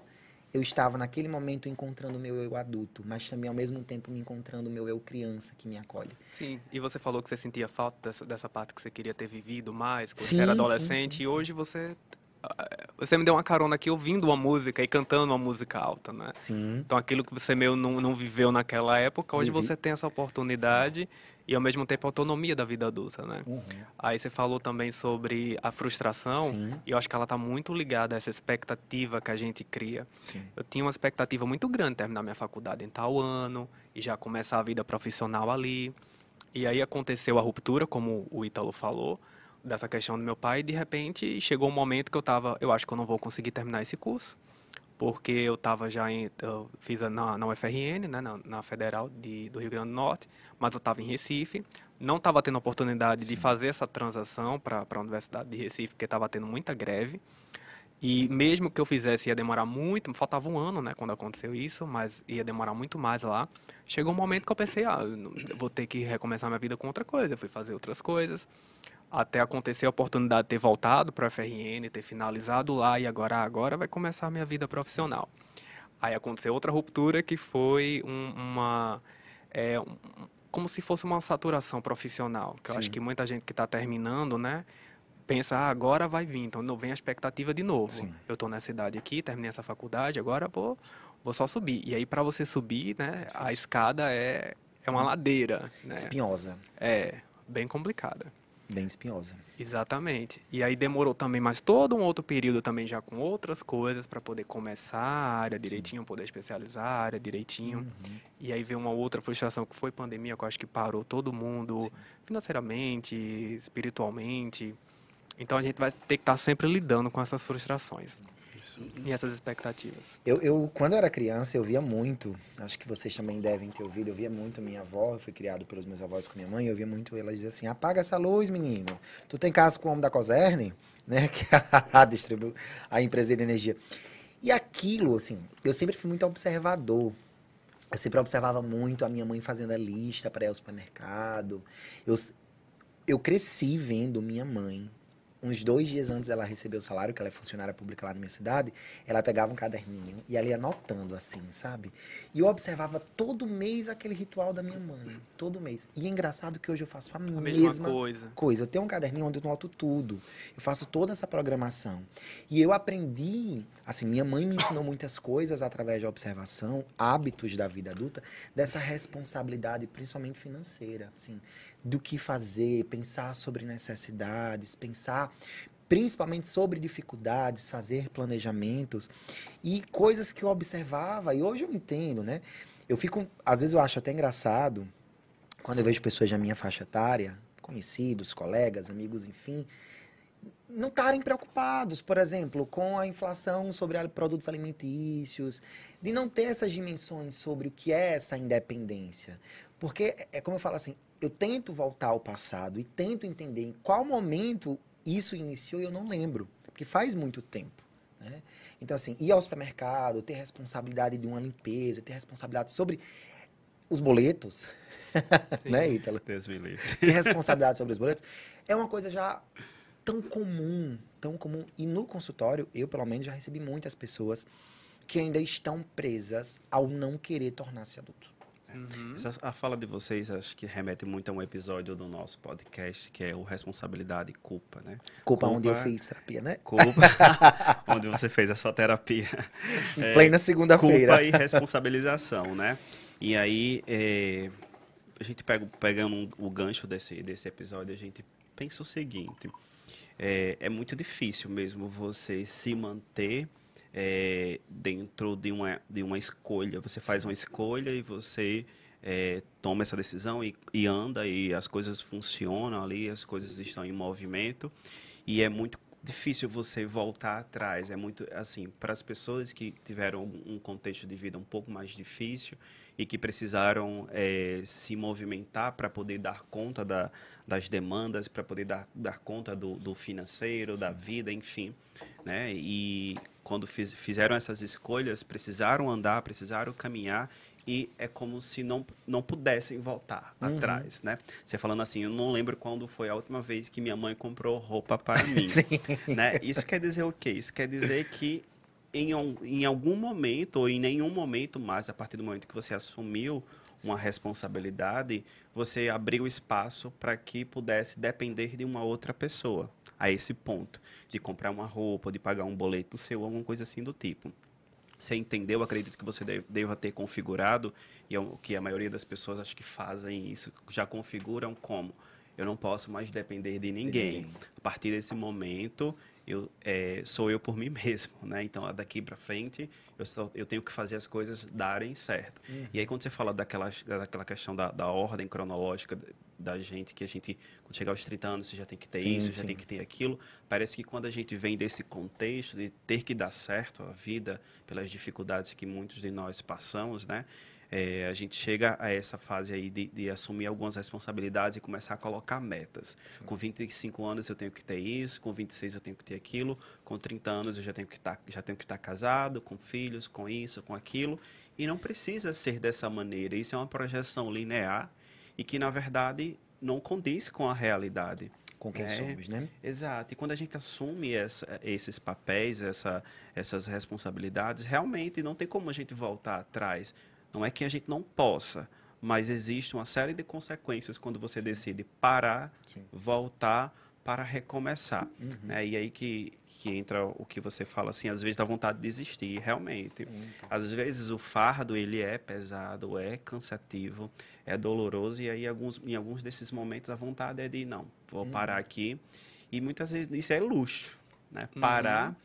Eu estava naquele momento encontrando o meu eu adulto, mas também ao mesmo tempo me encontrando o meu eu criança que me acolhe. Sim, e você falou que você sentia falta dessa, dessa parte que você queria ter vivido mais, quando sim, você era adolescente, sim, sim, e hoje você você me deu uma carona aqui ouvindo uma música e cantando uma música alta, né? Sim. Então aquilo que você meio não, não viveu naquela época, hoje Vivi. você tem essa oportunidade Sim. e ao mesmo tempo a autonomia da vida adulta, né? Uhum. Aí você falou também sobre a frustração Sim. e eu acho que ela está muito ligada a essa expectativa que a gente cria. Sim. Eu tinha uma expectativa muito grande de terminar minha faculdade em tal ano e já começar a vida profissional ali. E aí aconteceu a ruptura, como o Ítalo falou dessa questão do meu pai e de repente chegou um momento que eu tava, eu acho que eu não vou conseguir terminar esse curso, porque eu tava já em, eu fiz na, na UFRN, né, na, na Federal de, do Rio Grande do Norte, mas eu estava em Recife, não estava tendo oportunidade Sim. de fazer essa transação para a Universidade de Recife, porque estava tendo muita greve. E mesmo que eu fizesse, ia demorar muito, faltava um ano, né, quando aconteceu isso, mas ia demorar muito mais lá. Chegou um momento que eu pensei, ah, eu vou ter que recomeçar minha vida com outra coisa, eu fui fazer outras coisas até acontecer a oportunidade de ter voltado para a FRN, ter finalizado lá e agora agora vai começar a minha vida profissional. Aí aconteceu outra ruptura que foi um, uma é, um, como se fosse uma saturação profissional, que Sim. eu acho que muita gente que está terminando, né, pensa ah, agora vai vir, então não vem a expectativa de novo. Sim. Eu estou nessa idade aqui, terminei essa faculdade, agora vou vou só subir. E aí para você subir, né, é a escada é é uma ladeira, né? Espinhosa. É, bem complicada. Bem espinhosa. Exatamente. E aí demorou também mais todo um outro período também já com outras coisas para poder começar a área direitinho, Sim. poder especializar a área direitinho. Uhum. E aí veio uma outra frustração que foi pandemia, que eu acho que parou todo mundo Sim. financeiramente, espiritualmente. Então a gente vai ter que estar tá sempre lidando com essas frustrações. Isso. E essas expectativas? Eu, eu, quando eu era criança, eu via muito, acho que vocês também devem ter ouvido, eu via muito minha avó, eu fui criado pelos meus avós com minha mãe, eu via muito ela dizer assim, apaga essa luz, menino. Tu tem casa com o homem da Coserne, (laughs) né, que é distribui a empresa de energia. E aquilo, assim, eu sempre fui muito observador. Eu sempre observava muito a minha mãe fazendo a lista para ir ao supermercado. Eu, eu cresci vendo minha mãe uns dois dias antes dela receber o salário, que ela é funcionária pública lá na minha cidade, ela pegava um caderninho e ela ia anotando assim, sabe? E eu observava todo mês aquele ritual da minha mãe, todo mês. E é engraçado que hoje eu faço a, a mesma, mesma coisa. coisa. Eu tenho um caderninho onde eu noto tudo. Eu faço toda essa programação. E eu aprendi, assim, minha mãe me ensinou muitas coisas através da observação, hábitos da vida adulta, dessa responsabilidade, principalmente financeira, assim do que fazer, pensar sobre necessidades, pensar principalmente sobre dificuldades, fazer planejamentos e coisas que eu observava e hoje eu entendo, né? Eu fico, às vezes eu acho até engraçado quando eu vejo pessoas da minha faixa etária, conhecidos, colegas, amigos, enfim, não estarem preocupados, por exemplo, com a inflação sobre produtos alimentícios, de não ter essas dimensões sobre o que é essa independência. Porque é como eu falo assim, eu tento voltar ao passado e tento entender em qual momento isso iniciou e eu não lembro, porque faz muito tempo. Né? Então, assim, ir ao supermercado, ter responsabilidade de uma limpeza, ter responsabilidade sobre os boletos, (laughs) né, Ítalo? Deus me livre. Ter responsabilidade sobre os boletos é uma coisa já tão comum, tão comum. E no consultório, eu, pelo menos, já recebi muitas pessoas que ainda estão presas ao não querer tornar-se adulto. Uhum. Essa, a fala de vocês acho que remete muito a um episódio do nosso podcast, que é o Responsabilidade e Culpa, né? Culpa, culpa onde eu fiz terapia, né? Culpa, (laughs) (laughs) onde você fez a sua terapia. Em é, plena segunda-feira. Culpa e responsabilização, né? E aí, é, a gente pega, pegando um, o gancho desse, desse episódio, a gente pensa o seguinte: é, é muito difícil mesmo você se manter é, dentro de uma, de uma escolha. Você faz Sim. uma escolha e você é, toma essa decisão e, e, anda e as coisas funcionam ali, as coisas estão em movimento e é muito difícil você voltar atrás. É muito assim para as pessoas que tiveram um contexto de vida um pouco mais difícil e que precisaram é, se movimentar para poder dar conta da, das demandas, para poder dar, dar conta do, do financeiro, Sim. da vida, enfim, né? E quando fiz, fizeram essas escolhas, precisaram andar, precisaram caminhar e é como se não, não pudessem voltar uhum. atrás, né? Você falando assim, eu não lembro quando foi a última vez que minha mãe comprou roupa para (laughs) mim, né? Isso quer dizer o quê? Isso quer dizer que em, em algum momento ou em nenhum momento mais, a partir do momento que você assumiu uma responsabilidade, você abriu espaço para que pudesse depender de uma outra pessoa a esse ponto de comprar uma roupa, de pagar um boleto seu, alguma coisa assim do tipo você entendeu, acredito que você deva ter configurado, e é o que a maioria das pessoas acho que fazem isso, já configuram como eu não posso mais depender de ninguém. De ninguém. A partir desse momento, eu é, sou eu por mim (laughs) mesmo, né? Então, daqui para frente, eu, só, eu tenho que fazer as coisas darem certo. Uhum. E aí, quando você fala daquela, daquela questão da, da ordem cronológica da gente, que a gente, quando chegar aos 30 anos, você já tem que ter sim, isso, sim. já tem que ter aquilo, parece que quando a gente vem desse contexto de ter que dar certo a vida pelas dificuldades que muitos de nós passamos, né? É, a gente chega a essa fase aí de, de, assumir algumas responsabilidades e começar a colocar metas. Sim. Com 25 anos eu tenho que ter isso, com 26 eu tenho que ter aquilo, com 30 anos eu já tenho que estar tá, já tenho que estar tá casado, com filhos, com isso, com aquilo, e não precisa ser dessa maneira. Isso é uma projeção linear e que na verdade não condiz com a realidade com quem é, somos, né? Exato. E quando a gente assume essa, esses papéis, essa, essas responsabilidades, realmente não tem como a gente voltar atrás. Não é que a gente não possa, mas existe uma série de consequências quando você Sim. decide parar, Sim. voltar para recomeçar. Uhum. Né? E aí que, que entra o que você fala assim, às vezes dá vontade de desistir, realmente. Uhum. Às vezes o fardo ele é pesado, é cansativo, é doloroso e aí alguns, em alguns desses momentos a vontade é de não, vou uhum. parar aqui. E muitas vezes isso é luxo, né? Parar uhum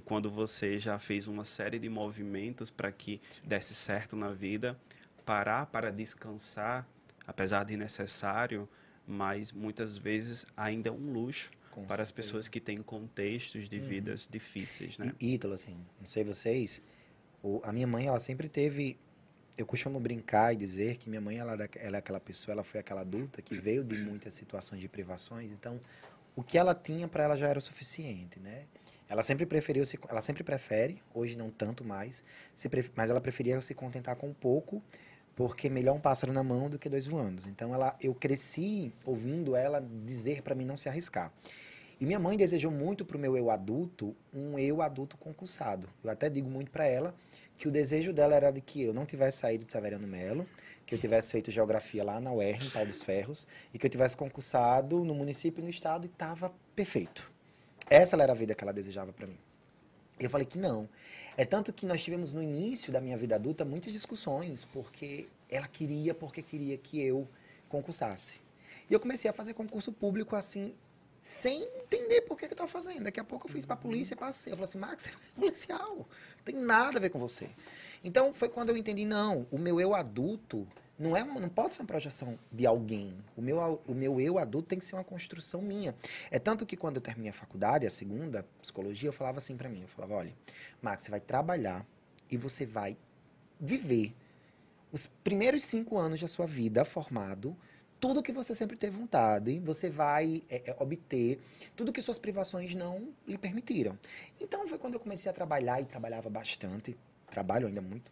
quando você já fez uma série de movimentos para que Sim. desse certo na vida, parar para descansar, apesar de necessário, mas muitas vezes ainda é um luxo Com para certeza. as pessoas que têm contextos de uhum. vidas difíceis, né? E, Ítalo, assim, não sei vocês, o, a minha mãe, ela sempre teve eu costumo brincar e dizer que minha mãe ela, é ela é aquela pessoa, ela foi aquela adulta que veio de muitas situações de privações, então o que ela tinha para ela já era o suficiente, né? Ela sempre preferiu se, ela sempre prefere, hoje não tanto mais, se, mas ela preferia se contentar com pouco, porque melhor um pássaro na mão do que dois voando. Então ela, eu cresci ouvindo ela dizer para mim não se arriscar. E minha mãe desejou muito para o meu eu adulto um eu adulto concursado. Eu até digo muito para ela que o desejo dela era de que eu não tivesse saído de Severiano Melo, que eu tivesse feito geografia lá na UER, em Pau dos Ferros, e que eu tivesse concursado no município e no estado e estava perfeito. Essa era a vida que ela desejava para mim. Eu falei que não. É tanto que nós tivemos no início da minha vida adulta muitas discussões, porque ela queria, porque queria que eu concursasse. E eu comecei a fazer concurso público assim, sem entender por que, que eu estava fazendo. Daqui a pouco eu fiz para polícia e passei. Eu falei assim, Max, (laughs) você é policial, não tem nada a ver com você. Então foi quando eu entendi, não, o meu eu adulto não, é uma, não pode ser uma projeção de alguém. O meu, o meu eu adulto tem que ser uma construção minha. É tanto que quando eu terminei a faculdade, a segunda, psicologia, eu falava assim para mim. Eu falava, olha, Max, você vai trabalhar e você vai viver os primeiros cinco anos da sua vida formado tudo que você sempre teve vontade, você vai é, é, obter tudo que suas privações não lhe permitiram. Então foi quando eu comecei a trabalhar e trabalhava bastante, trabalho ainda muito,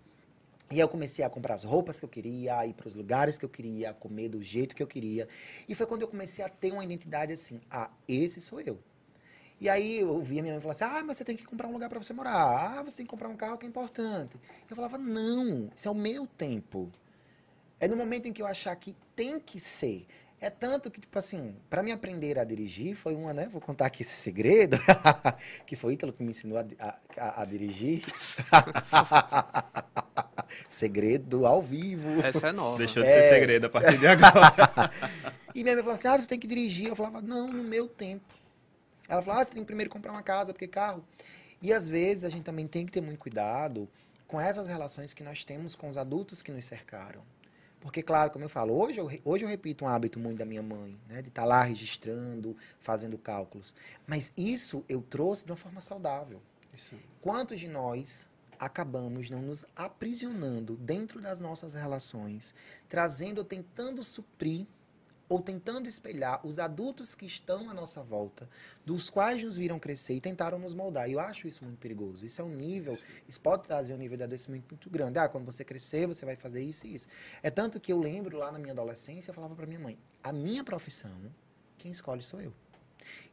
e eu comecei a comprar as roupas que eu queria, ir para os lugares que eu queria, comer do jeito que eu queria. E foi quando eu comecei a ter uma identidade assim, ah, esse sou eu. E aí eu via minha mãe falar assim, ah, mas você tem que comprar um lugar para você morar. Ah, você tem que comprar um carro que é importante. Eu falava, não, isso é o meu tempo. É no momento em que eu achar que tem que ser. É tanto que, tipo assim, para me aprender a dirigir, foi uma, né? Vou contar aqui esse segredo, (laughs) que foi o Ítalo que me ensinou a, a, a dirigir. (laughs) (laughs) segredo ao vivo. Essa é nova. Deixou de é... ser segredo a partir de agora. (laughs) e minha mãe falou assim: ah, você tem que dirigir. Eu falava, não, no meu tempo. Ela falou, ah, você tem que primeiro comprar uma casa, porque carro. E às vezes a gente também tem que ter muito cuidado com essas relações que nós temos com os adultos que nos cercaram. Porque, claro, como eu falo, hoje eu, hoje eu repito um hábito muito da minha mãe, né? De estar tá lá registrando, fazendo cálculos. Mas isso eu trouxe de uma forma saudável. Isso. Quantos de nós acabamos não nos aprisionando dentro das nossas relações, trazendo, tentando suprir ou tentando espelhar os adultos que estão à nossa volta, dos quais nos viram crescer e tentaram nos moldar. E eu acho isso muito perigoso. Isso é um nível, isso pode trazer um nível de adoecimento muito grande. Ah, quando você crescer, você vai fazer isso e isso. É tanto que eu lembro lá na minha adolescência, eu falava para minha mãe: a minha profissão, quem escolhe sou eu.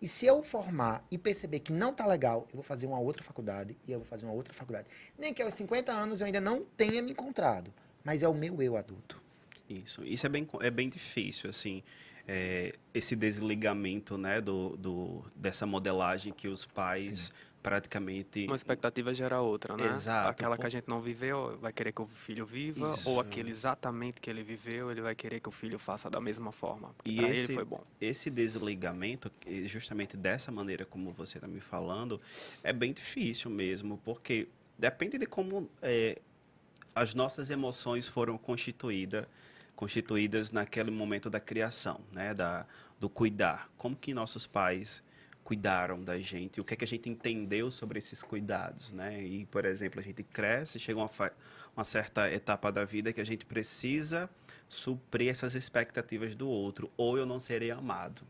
E se eu formar e perceber que não tá legal, eu vou fazer uma outra faculdade e eu vou fazer uma outra faculdade. Nem que aos 50 anos eu ainda não tenha me encontrado, mas é o meu eu adulto. Isso, isso é bem, é bem difícil, assim, é, esse desligamento, né, do, do, dessa modelagem que os pais Sim. Praticamente... Uma expectativa gera outra, né? Exato. Aquela que a gente não viveu, vai querer que o filho viva, Isso. ou aquele exatamente que ele viveu, ele vai querer que o filho faça da mesma forma. E esse, ele foi bom. Esse desligamento, justamente dessa maneira como você está me falando, é bem difícil mesmo, porque depende de como é, as nossas emoções foram constituídas constituídas naquele momento da criação, né, da, do cuidar. Como que nossos pais cuidaram da gente, o que é que a gente entendeu sobre esses cuidados, né? E, por exemplo, a gente cresce, chega uma, uma certa etapa da vida que a gente precisa suprir essas expectativas do outro, ou eu não serei amado,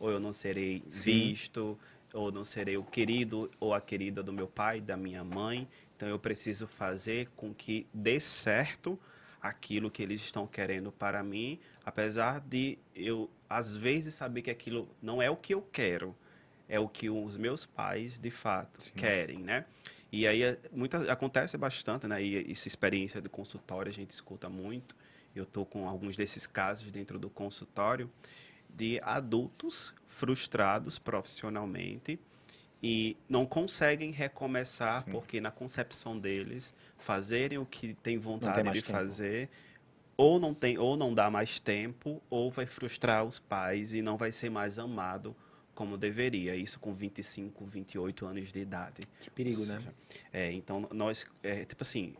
ou eu não serei Sim. visto, ou não serei o querido ou a querida do meu pai, da minha mãe. Então eu preciso fazer com que dê certo aquilo que eles estão querendo para mim, apesar de eu às vezes saber que aquilo não é o que eu quero, é o que os meus pais de fato Sim. querem, né? E aí é, muita, acontece bastante, né? E essa experiência do consultório a gente escuta muito. Eu estou com alguns desses casos dentro do consultório de adultos frustrados profissionalmente e não conseguem recomeçar Sim. porque na concepção deles fazerem o que tem vontade de tempo. fazer ou não tem ou não dá mais tempo ou vai frustrar os pais e não vai ser mais amado como deveria isso com 25 28 anos de idade que perigo né? seja, né é, então nós é, tipo assim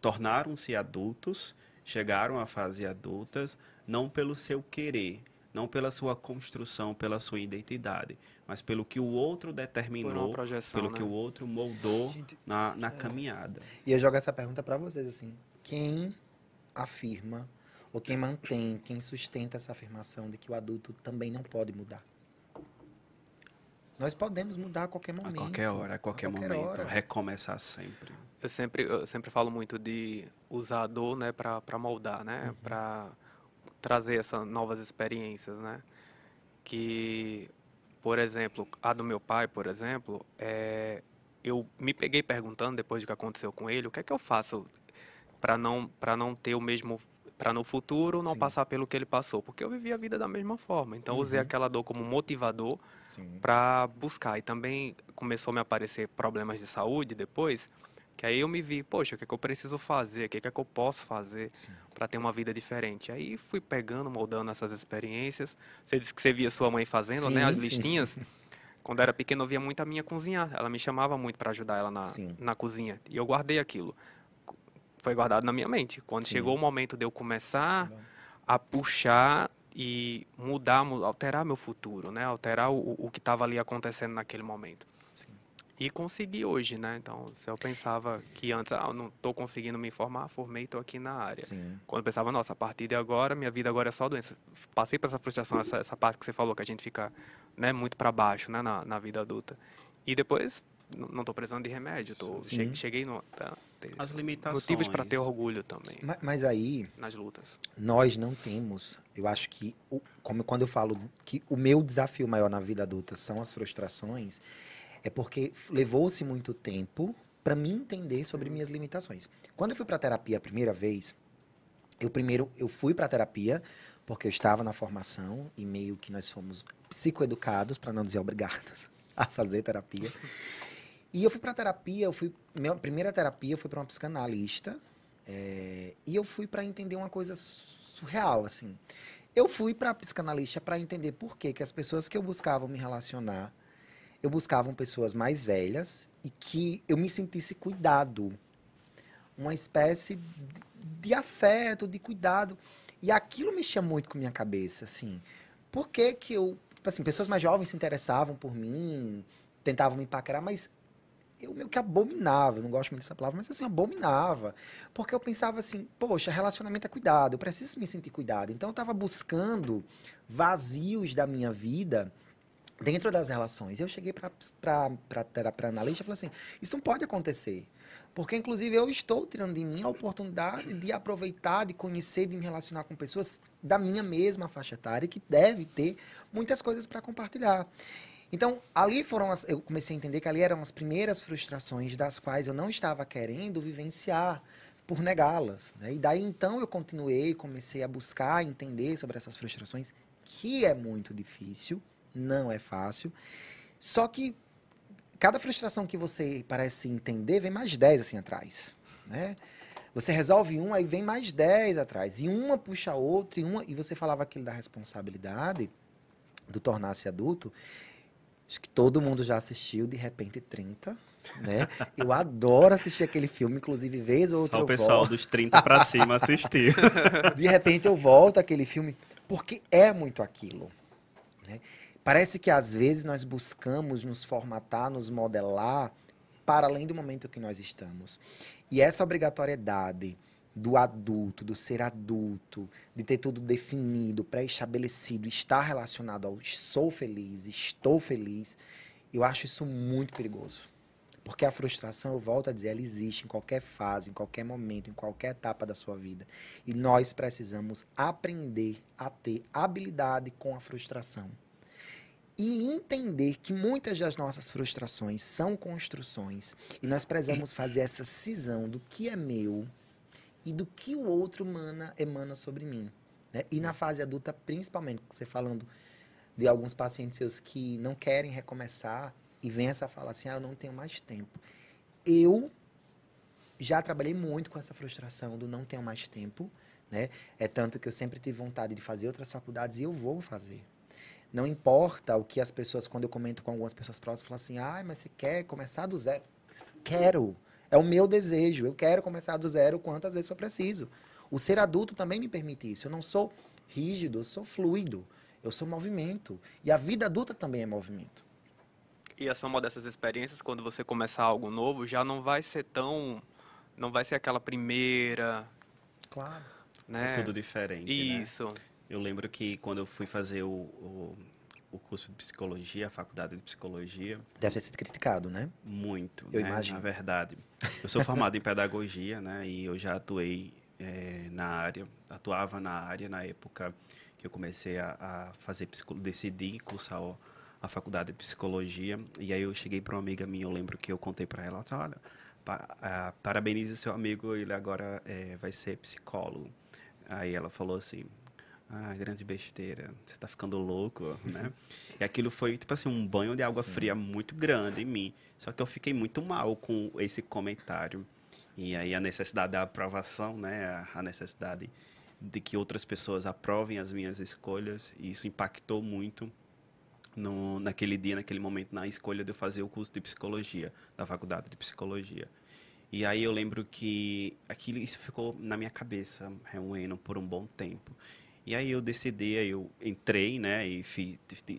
tornaram-se adultos chegaram à fase adultas não pelo seu querer não pela sua construção, pela sua identidade, mas pelo que o outro determinou, pelo né? que o outro moldou Gente, na, na é. caminhada. E eu jogo essa pergunta para vocês assim: quem afirma ou quem mantém, quem sustenta essa afirmação de que o adulto também não pode mudar? Nós podemos mudar a qualquer momento. A qualquer hora, a qualquer, a qualquer momento, hora. recomeçar sempre. Eu sempre, eu sempre falo muito de usar a dor, né, para moldar, né, uhum. para trazer essas novas experiências, né? Que, por exemplo, a do meu pai, por exemplo, é, eu me peguei perguntando depois do que aconteceu com ele, o que é que eu faço para não para não ter o mesmo para no futuro não Sim. passar pelo que ele passou, porque eu vivi a vida da mesma forma. Então uhum. usei aquela dor como motivador para buscar e também começou a me aparecer problemas de saúde depois. Que aí eu me vi, poxa, o que, é que eu preciso fazer? O que, é que eu posso fazer para ter uma vida diferente? Aí fui pegando, moldando essas experiências. Você disse que você via sua mãe fazendo, sim, né? As sim. listinhas. (laughs) Quando era pequeno, eu via muito a minha cozinhar. Ela me chamava muito para ajudar ela na, na cozinha. E eu guardei aquilo. Foi guardado na minha mente. Quando sim. chegou o momento de eu começar a puxar e mudar, alterar meu futuro, né? Alterar o, o que estava ali acontecendo naquele momento. E consegui hoje, né? Então, se eu pensava que antes, ah, não estou conseguindo me formar, formei, estou aqui na área. Sim. Quando eu pensava, nossa, a partir de agora, minha vida agora é só doença. Passei por essa frustração, essa, essa parte que você falou, que a gente fica né, muito para baixo né, na, na vida adulta. E depois, não estou precisando de remédio. Tô, cheguei, cheguei no... Tá, As limitações. Motivos para ter orgulho também. Mas, mas, aí... Nas lutas. Nós não temos... Eu acho que, o, como quando eu falo que o meu desafio maior na vida adulta são as frustrações é porque levou-se muito tempo para mim entender sobre minhas limitações. Quando eu fui para terapia a primeira vez, eu primeiro eu fui para terapia porque eu estava na formação e meio que nós fomos psicoeducados, para não dizer obrigados, (laughs) a fazer terapia. E eu fui para terapia, eu fui minha primeira terapia foi para uma psicanalista, É, e eu fui para entender uma coisa surreal, assim. Eu fui para psicanalista para entender por que, que as pessoas que eu buscava me relacionar, eu buscava pessoas mais velhas e que eu me sentisse cuidado. Uma espécie de, de afeto, de cuidado. E aquilo mexia muito com minha cabeça, assim. Por que que eu... Tipo assim, pessoas mais jovens se interessavam por mim, tentavam me paquerar, mas eu meio que abominava, eu não gosto muito dessa palavra, mas assim, abominava. Porque eu pensava assim, poxa, relacionamento é cuidado, eu preciso me sentir cuidado. Então eu estava buscando vazios da minha vida dentro das relações. Eu cheguei para analista e falei assim, isso não pode acontecer. Porque, inclusive, eu estou tirando de mim a oportunidade de aproveitar, de conhecer, de me relacionar com pessoas da minha mesma faixa etária, que deve ter muitas coisas para compartilhar. Então, ali foram as, eu comecei a entender que ali eram as primeiras frustrações das quais eu não estava querendo vivenciar por negá-las. Né? E daí então eu continuei, comecei a buscar entender sobre essas frustrações, que é muito difícil, não é fácil. Só que cada frustração que você parece entender vem mais 10 assim atrás, né? Você resolve um, aí vem mais 10 atrás. E uma puxa a outra, e uma. E você falava aquilo da responsabilidade, do tornar-se adulto. Acho que todo mundo já assistiu De Repente 30. Né? Eu adoro assistir aquele filme, inclusive vez ou outra Só o pessoal volto. dos 30 para cima assistir. (laughs) De repente eu volto aquele filme, porque é muito aquilo. Né? Parece que às vezes nós buscamos nos formatar, nos modelar para além do momento que nós estamos. E essa obrigatoriedade do adulto, do ser adulto, de ter tudo definido, pré-estabelecido, estar relacionado ao sou feliz, estou feliz, eu acho isso muito perigoso. Porque a frustração, eu volto a dizer, ela existe em qualquer fase, em qualquer momento, em qualquer etapa da sua vida. E nós precisamos aprender a ter habilidade com a frustração. E entender que muitas das nossas frustrações são construções. E nós precisamos fazer essa cisão do que é meu, e do que o outro emana, emana sobre mim. Né? E na fase adulta, principalmente, você falando de alguns pacientes seus que não querem recomeçar e vem essa fala assim, ah, eu não tenho mais tempo. Eu já trabalhei muito com essa frustração do não tenho mais tempo, né? É tanto que eu sempre tive vontade de fazer outras faculdades e eu vou fazer. Não importa o que as pessoas, quando eu comento com algumas pessoas próximas, falam assim, ah, mas você quer começar do zero? Quero. É o meu desejo. Eu quero começar do zero quantas vezes for preciso. O ser adulto também me permite isso. Eu não sou rígido, eu sou fluido. Eu sou movimento. E a vida adulta também é movimento. E a soma dessas experiências, quando você começar algo novo, já não vai ser tão. Não vai ser aquela primeira. Claro. Né? É tudo diferente. Né? Isso. Né? Eu lembro que quando eu fui fazer o, o o curso de psicologia, a faculdade de psicologia. Deve ter sido criticado, né? Muito. Eu né? imagino. Na verdade. Eu sou formado em pedagogia, né? E eu já atuei é, na área, atuava na área na época que eu comecei a, a fazer, decidi cursar a faculdade de psicologia. E aí eu cheguei para uma amiga minha, eu lembro que eu contei para ela, disse, olha, pa, parabenize o seu amigo, ele agora é, vai ser psicólogo. Aí ela falou assim, ah, grande besteira, você tá ficando louco, né? e aquilo foi, tipo assim, um banho de água Sim. fria muito grande em mim. Só que eu fiquei muito mal com esse comentário. E aí a necessidade da aprovação, né? A necessidade de que outras pessoas aprovem as minhas escolhas. E isso impactou muito no, naquele dia, naquele momento, na escolha de eu fazer o curso de psicologia, da faculdade de psicologia. E aí eu lembro que aquilo isso ficou na minha cabeça, remoendo por um bom tempo. E aí eu decidi, aí eu entrei, né, e fiz,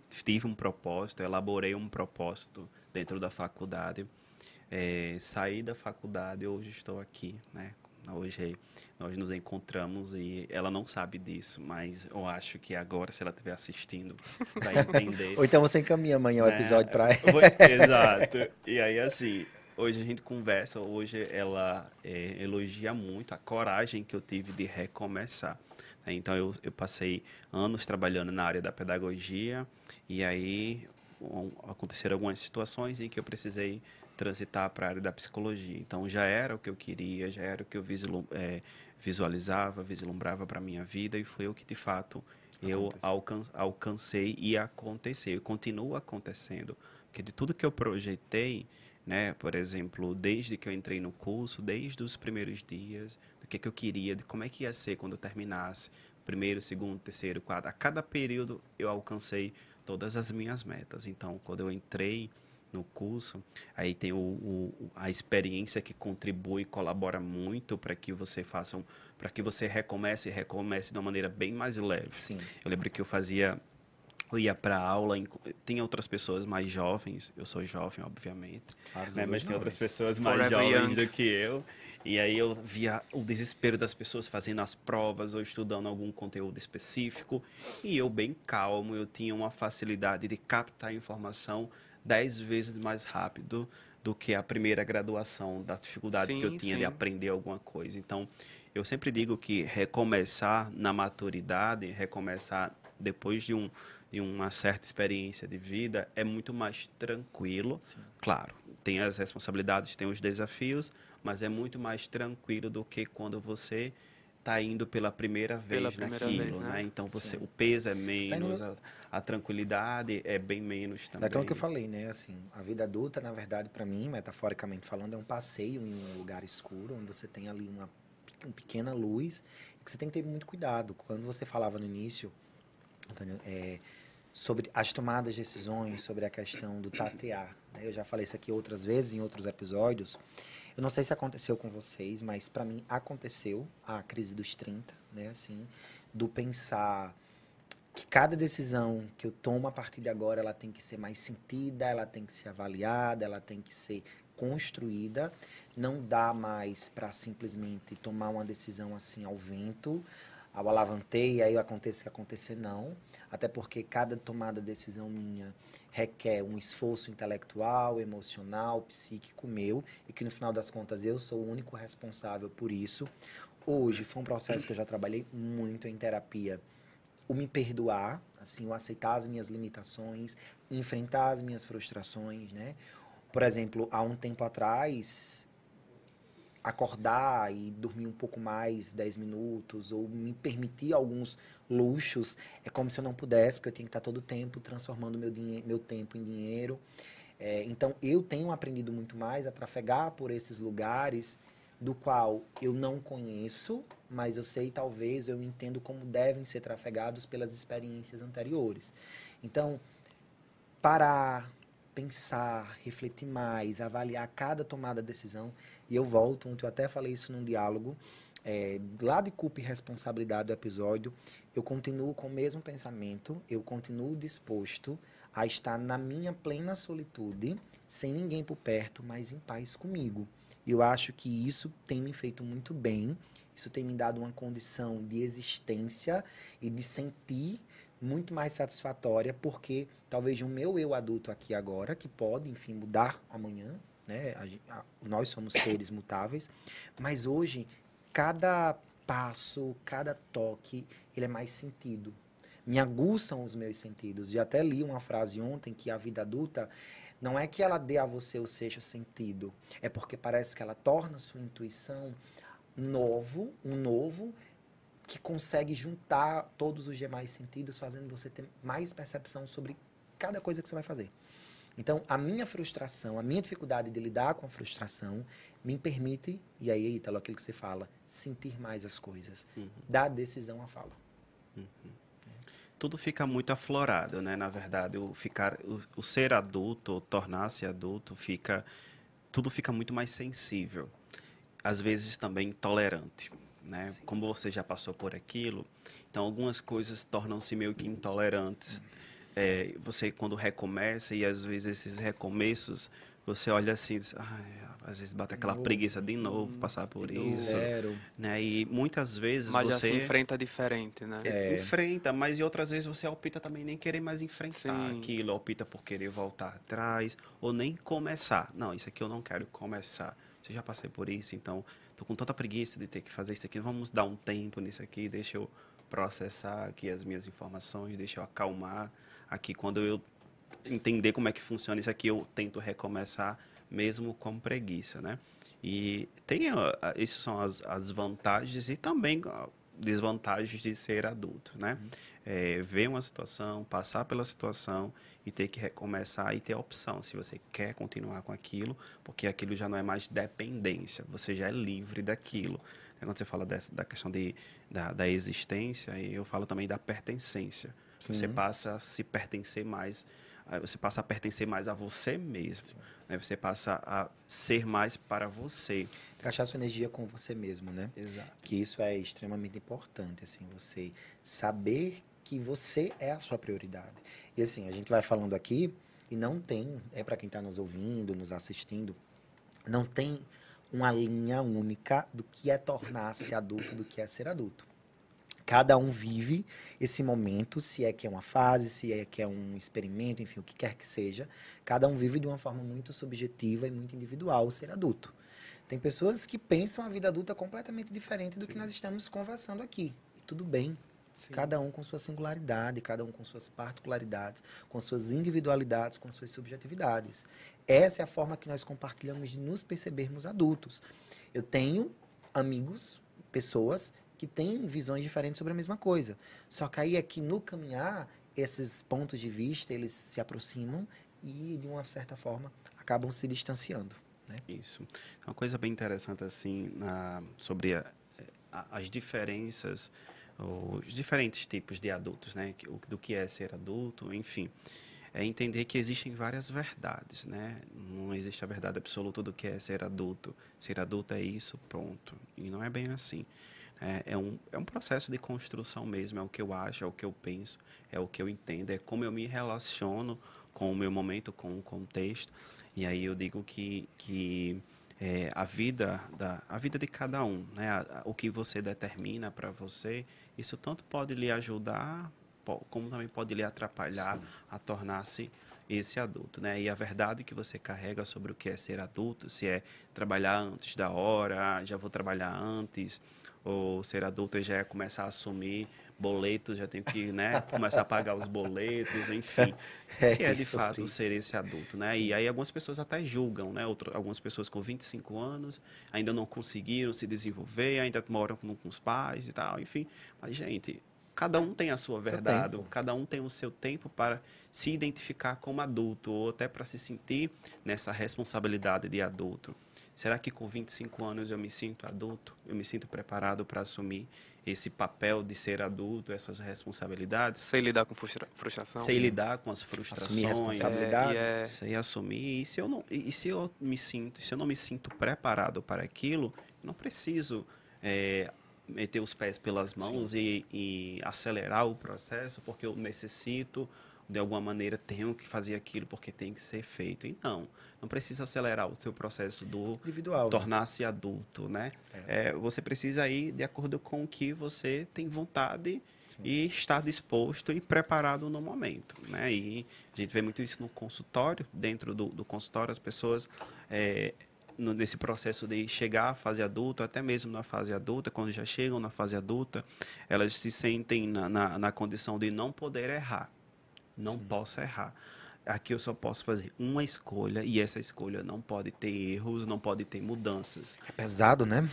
tive um propósito, elaborei um propósito dentro da faculdade. É, saí da faculdade, hoje estou aqui, né? Hoje nós nos encontramos e ela não sabe disso, mas eu acho que agora, se ela estiver assistindo, vai (laughs) entender. Ou então você encaminha amanhã o né? episódio para ela. (laughs) Exato. E aí, assim, hoje a gente conversa, hoje ela é, elogia muito a coragem que eu tive de recomeçar. Né? Então eu, eu passei anos trabalhando na área da pedagogia e aí um, aconteceram algumas situações em que eu precisei transitar para a área da psicologia. Então já era o que eu queria, já era o que eu vislum, é, visualizava, vislumbrava para a minha vida e foi o que de fato eu alcan alcancei e aconteceu, e continua acontecendo. Porque de tudo que eu projetei, né? Por exemplo, desde que eu entrei no curso, desde os primeiros dias, que, que eu queria, de como é que ia ser quando eu terminasse, primeiro, segundo, terceiro, quarto. A cada período eu alcancei todas as minhas metas. Então, quando eu entrei no curso, aí tem o, o a experiência que contribui, colabora muito para que você faça um, para que você recomece e recomece de uma maneira bem mais leve. Sim. Eu lembro que eu fazia eu ia para aula, tinha outras pessoas mais jovens, eu sou jovem, obviamente, Claro, né? mas tem outras pessoas mais Forever jovens young. do que eu. E aí eu via o desespero das pessoas fazendo as provas ou estudando algum conteúdo específico. E eu, bem calmo, eu tinha uma facilidade de captar informação dez vezes mais rápido do que a primeira graduação, da dificuldade que eu Sim, tinha de sim. aprender alguma coisa. Então, eu sempre digo que recomeçar na maturidade, recomeçar depois de, um, de uma certa experiência de vida, é muito mais tranquilo. Claro, tem as responsabilidades, tem os desafios, mas é muito mais tranquilo do que quando você está indo pela primeira vez Pela primeira naquilo, vez, né? né? Então você, Sim. o peso é tá indo- menos, a, a tranquilidade é bem menos também. Daquilo que eu falei, né? Assim, a vida adulta, na verdade, para mim, metaforicamente falando, é um passeio em um lugar escuro, onde você tem ali uma, uma pequena luz, e que você tem que ter muito cuidado. Quando você falava no início, Antônio, é, sobre as tomadas de decisões, sobre a questão do tatear. né? Eu já falei isso aqui outras vezes, em outros episódios. Eu não sei se aconteceu com vocês, mas para mim aconteceu a crise dos 30, né? Assim, do pensar que cada decisão que eu tomo a partir de agora, ela tem que ser mais sentida, ela tem que ser avaliada, ela tem que ser construída. Não dá mais para simplesmente tomar uma decisão assim ao vento, ao alavancei e aí aconteça o que acontecer, não. Até porque cada tomada de decisão minha requer um esforço intelectual, emocional, psíquico meu, e que no final das contas eu sou o único responsável por isso. Hoje foi um processo que eu já trabalhei muito em terapia o me perdoar, assim, o aceitar as minhas limitações, enfrentar as minhas frustrações, né? Por exemplo, há um tempo atrás, acordar e dormir um pouco mais, 10 minutos, ou me permitir alguns luxos, é como se eu não pudesse, porque eu tenho que estar todo o tempo transformando meu, meu tempo em dinheiro. É, então, eu tenho aprendido muito mais a trafegar por esses lugares do qual eu não conheço, mas eu sei, talvez, eu entendo como devem ser trafegados pelas experiências anteriores. Então, parar, pensar, refletir mais, avaliar cada tomada de decisão. E eu volto, ontem eu até falei isso num diálogo, é, lá de culpa e responsabilidade do episódio, eu continuo com o mesmo pensamento, eu continuo disposto a estar na minha plena solitude, sem ninguém por perto, mas em paz comigo. E eu acho que isso tem me feito muito bem, isso tem me dado uma condição de existência e de sentir muito mais satisfatória, porque talvez o meu eu adulto aqui agora, que pode, enfim, mudar amanhã, né? A a- nós somos seres mutáveis, mas hoje cada passo, cada toque, ele é mais sentido. Me aguçam os meus sentidos. E até li uma frase ontem que a vida adulta não é que ela dê a você o sexto sentido, é porque parece que ela torna a sua intuição novo, um novo que consegue juntar todos os demais sentidos, fazendo você ter mais percepção sobre cada coisa que você vai fazer. Então, a minha frustração, a minha dificuldade de lidar com a frustração me permite, e aí, Ítalo, aquilo que você fala, sentir mais as coisas, da decisão à fala. tudo fica muito aflorado, né? Na verdade, o ficar, o, o ser adulto, tornar-se adulto, fica, tudo fica muito mais sensível. Às vezes também tolerante, né? Sim. Como você já passou por aquilo, então algumas coisas tornam-se meio que intolerantes. É, você quando recomeça e às vezes esses recomeços, você olha assim, diz, "Ai, às vezes bate aquela novo, preguiça de novo passar por Do isso, zero. né? E muitas vezes Mas já você se enfrenta diferente, né? é, enfrenta, mas e outras vezes você opta também nem querer mais enfrentar Sim. aquilo, opta por querer voltar atrás, ou nem começar. Não, isso aqui eu não quero começar. Você já passei por isso, então tô com tanta preguiça de ter que fazer isso aqui. Vamos dar um tempo nisso aqui, deixa eu processar aqui as minhas informações, deixa eu acalmar aqui. Quando eu entender como é que funciona isso aqui, eu tento recomeçar mesmo com preguiça, né? E tem, essas são as, as vantagens e também desvantagens de ser adulto, né? Uhum. É, ver uma situação, passar pela situação e ter que recomeçar e ter a opção se você quer continuar com aquilo, porque aquilo já não é mais dependência, você já é livre daquilo. Quando você fala dessa, da questão de, da, da existência, eu falo também da pertencência. Sim. Você passa a se pertencer mais, você passa a pertencer mais a você mesmo. Né? Você passa a ser mais para você. Encaixar sua energia com você mesmo, né? Exato. Que isso é extremamente importante, assim, você saber que você é a sua prioridade. E assim, a gente vai falando aqui e não tem, é para quem está nos ouvindo, nos assistindo, não tem uma linha única do que é tornar-se adulto, do que é ser adulto. Cada um vive esse momento, se é que é uma fase, se é que é um experimento, enfim, o que quer que seja. Cada um vive de uma forma muito subjetiva e muito individual ser adulto. Tem pessoas que pensam a vida adulta completamente diferente do que nós estamos conversando aqui. E tudo bem, Sim. Cada um com sua singularidade, cada um com suas particularidades, com suas individualidades, com suas subjetividades. Essa é a forma que nós compartilhamos de nos percebermos adultos. Eu tenho amigos, pessoas que têm visões diferentes sobre a mesma coisa. Só que aí é que no caminhar, esses pontos de vista, eles se aproximam e, de uma certa forma, acabam se distanciando. Né? Isso. Uma coisa bem interessante, assim, na, sobre a, a, as diferenças os diferentes tipos de adultos, né? Do que é ser adulto, enfim. É entender que existem várias verdades, né? Não existe a verdade absoluta do que é ser adulto. Ser adulto é isso, pronto. E não é bem assim. É, é, um, é um processo de construção mesmo, é o que eu acho, é o que eu penso, é o que eu entendo, é como eu me relaciono com o meu momento, com o contexto. E aí eu digo que, que é, a vida da a vida de cada um, né? A, a, o que você determina para você, isso tanto pode lhe ajudar, como também pode lhe atrapalhar Sim. a tornar-se esse adulto, né? E a verdade que você carrega sobre o que é ser adulto, se é trabalhar antes da hora, ah, já vou trabalhar antes, ou ser adulto já é começar a assumir boletos, já tem que né, começar a pagar os boletos, enfim. (laughs) É, que é de fato isso. ser esse adulto, né? Sim. E aí algumas pessoas até julgam, né? Outro, algumas pessoas com 25 anos ainda não conseguiram se desenvolver, ainda moram com, com os pais e tal, enfim. Mas, gente, cada um tem a sua verdade, cada um tem o seu tempo para se identificar como adulto ou até para se sentir nessa responsabilidade de adulto. Será que com 25 anos eu me sinto adulto? Eu me sinto preparado para assumir esse papel de ser adulto, essas responsabilidades. Sei lidar com frustra frustração. Sei lidar com as frustrações. Assumir responsabilidades. É, é... Sei assumir. E se, eu não, e se eu me sinto, se eu não me sinto preparado para aquilo, não preciso é, meter os pés pelas mãos e, e acelerar o processo, porque eu necessito de alguma maneira tenho que fazer aquilo porque tem que ser feito. E não, não precisa acelerar o seu processo do individual, né? tornar-se né? adulto, né? É. É, você precisa ir de acordo com o que você tem vontade Sim. e estar disposto e preparado no momento, né? E a gente vê muito isso no consultório, dentro do, do consultório as pessoas é, no, nesse processo de chegar à fase adulta, até mesmo na fase adulta, quando já chegam na fase adulta, elas se sentem na, na, na condição de não poder errar não Sim. posso errar. Aqui eu só posso fazer uma escolha e essa escolha não pode ter erros, não pode ter mudanças. É pesado, né?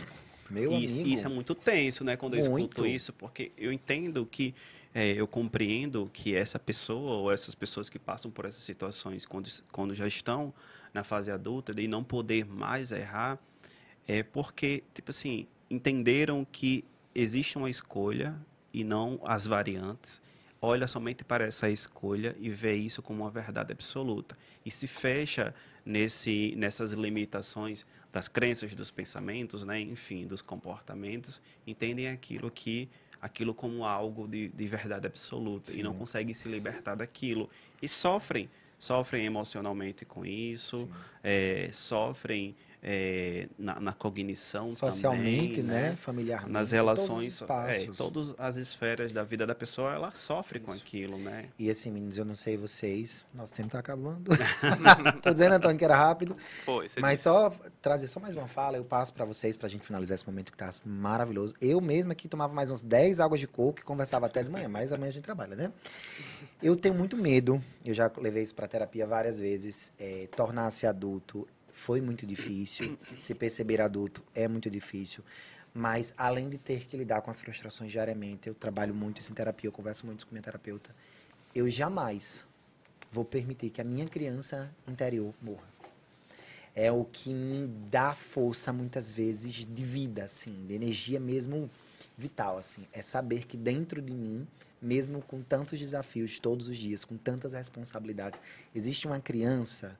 Meu isso, amigo. isso é muito tenso, né? Quando muito. eu escuto isso, porque eu entendo que é, eu compreendo que essa pessoa ou essas pessoas que passam por essas situações quando, quando já estão na fase adulta de não poder mais errar, é porque, tipo assim, entenderam que existe uma escolha e não as variantes olha somente para essa escolha e vê isso como uma verdade absoluta. E se fecha nesse nessas limitações das crenças, dos pensamentos, né, enfim, dos comportamentos, entendem aquilo que aquilo como algo de, de verdade absoluta Sim. e não conseguem se libertar daquilo. E sofrem sofrem emocionalmente com isso, é, sofrem é, na, na, cognição socialmente, também, né? né? familiarmente, nas relações, é, todas as esferas da vida da pessoa, ela sofre Isso. com aquilo, né? E assim, meninos, eu não sei vocês, nosso tempo está acabando. (laughs) (laughs) Tô dizendo, Antônio, que era rápido. Foi, mas disse. só trazer só mais uma fala, eu passo para vocês para a gente finalizar esse momento que tá maravilhoso. Eu mesmo aqui tomava mais uns 10 águas de coco e conversava até de manhã, mas amanhã a gente trabalha, né? Eu tenho muito medo, eu já levei isso para terapia várias vezes, é, tornar-se adulto foi muito difícil. Se perceber adulto é muito difícil. Mas, além de ter que lidar com as frustrações diariamente, eu trabalho muito isso em terapia, eu converso muito com minha terapeuta. Eu jamais vou permitir que a minha criança interior morra. É o que me dá força, muitas vezes, de vida, assim, de energia mesmo vital, assim. É saber que dentro de mim, mesmo com tantos desafios todos os dias, com tantas responsabilidades, existe uma criança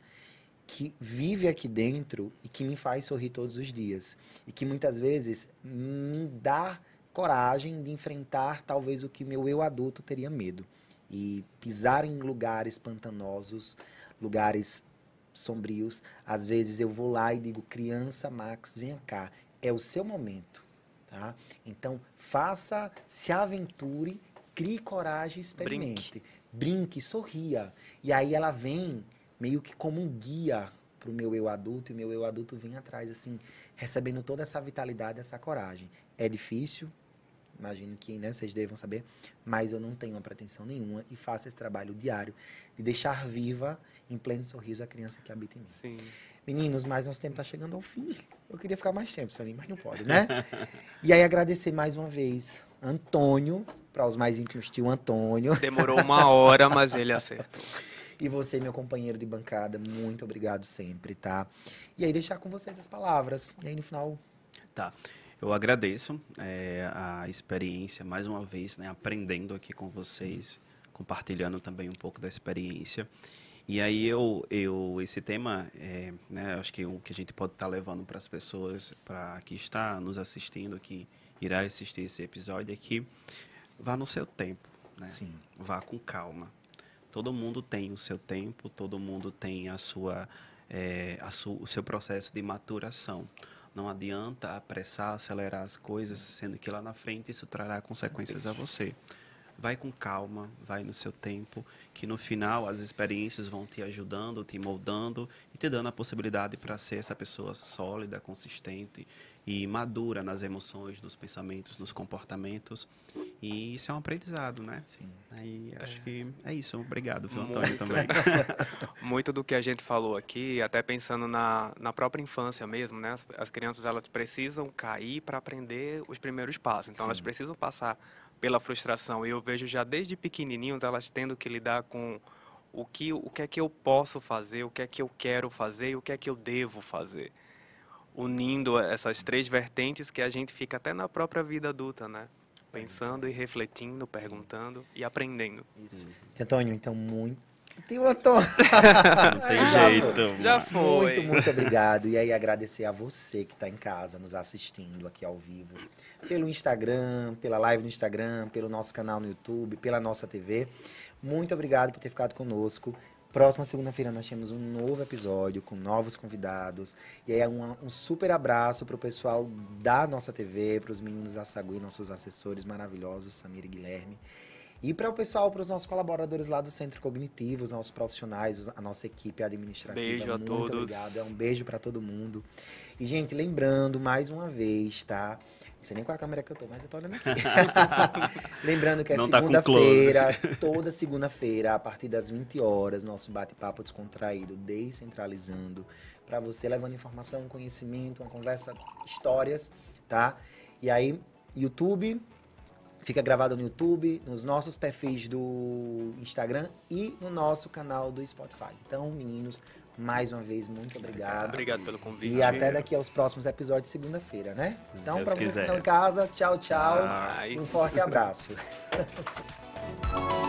que vive aqui dentro e que me faz sorrir todos os dias. E que muitas vezes me dá coragem de enfrentar talvez o que meu eu adulto teria medo. E pisar em lugares pantanosos, lugares sombrios. Às vezes eu vou lá e digo: criança Max, venha cá, é o seu momento. Tá? Então, faça, se aventure, crie coragem, experimente. Brinque. Brinque, sorria. E aí ela vem meio que como um guia para o meu eu adulto, e o meu eu adulto vem atrás, assim, recebendo toda essa vitalidade, essa coragem. É difícil, imagino que né, vocês devam saber, mas eu não tenho uma pretensão nenhuma e faço esse trabalho diário de deixar viva, em pleno sorriso, a criança que habita em mim. Sim. Meninos, mas nosso tempo está chegando ao fim. Eu queria ficar mais tempo, Salim, mas não pode, né? (laughs) e aí agradecer mais uma vez Antônio, para os mais íntimos, tio Antônio. Demorou uma hora, mas ele acertou. (laughs) E você, meu companheiro de bancada, muito obrigado sempre, tá? E aí, deixar com vocês as palavras. E aí, no final. Tá. Eu agradeço é, a experiência, mais uma vez, né, aprendendo aqui com vocês, compartilhando também um pouco da experiência. E aí eu, eu esse tema, é, né, acho que o que a gente pode estar tá levando para as pessoas, para que está nos assistindo, que irá assistir esse episódio aqui, vá no seu tempo, né? Sim. Vá com calma. Todo mundo tem o seu tempo, todo mundo tem a sua, é, a su, o seu processo de maturação. Não adianta apressar, acelerar as coisas, Sim. sendo que lá na frente isso trará consequências a você. Vai com calma, vai no seu tempo, que no final as experiências vão te ajudando, te moldando e te dando a possibilidade para ser essa pessoa sólida, consistente e madura nas emoções, nos pensamentos, nos comportamentos. E isso é um aprendizado, né? Sim. Aí acho é. que é isso. Obrigado, viu, Antônio, também. (laughs) Muito do que a gente falou aqui, até pensando na, na própria infância mesmo, né? As, as crianças elas precisam cair para aprender os primeiros passos. Então Sim. elas precisam passar pela frustração. E eu vejo já desde pequenininhos elas tendo que lidar com o que, o que é que eu posso fazer, o que é que eu quero fazer e o que é que eu devo fazer unindo essas Sim. três vertentes que a gente fica até na própria vida adulta, né? Pensando e refletindo, perguntando Sim. e aprendendo. Isso. Hum. Antônio, então, muito. Tem um Antônio. (laughs) Não tem jeito. Já foi. Muito, muito obrigado. E aí, agradecer a você que está em casa, nos assistindo aqui ao vivo. Pelo Instagram, pela live no Instagram, pelo nosso canal no YouTube, pela nossa TV. Muito obrigado por ter ficado conosco. Próxima segunda-feira nós temos um novo episódio com novos convidados. E aí é um, um super abraço para o pessoal da nossa TV, para os meninos da Sagui, nossos assessores maravilhosos, Samir e Guilherme. E para o pessoal, para os nossos colaboradores lá do Centro Cognitivo, os nossos profissionais, a nossa equipe administrativa. Beijo a muito todos. obrigado. É um beijo para todo mundo. E, gente, lembrando mais uma vez, tá? Não sei nem qual é a câmera que eu tô, mas eu tô olhando aqui. (laughs) (laughs) Lembrando que é tá segunda-feira, tá (laughs) toda segunda-feira, a partir das 20 horas, nosso bate-papo descontraído, descentralizando, para você levando informação, conhecimento, uma conversa, histórias, tá? E aí, YouTube, fica gravado no YouTube, nos nossos perfis do Instagram e no nosso canal do Spotify. Então, meninos, mais uma vez, muito obrigado. Obrigado pelo convite. E até daqui aos próximos episódios, segunda-feira, né? Então, para vocês que estão em casa, tchau, tchau. tchau. Um forte abraço. (laughs)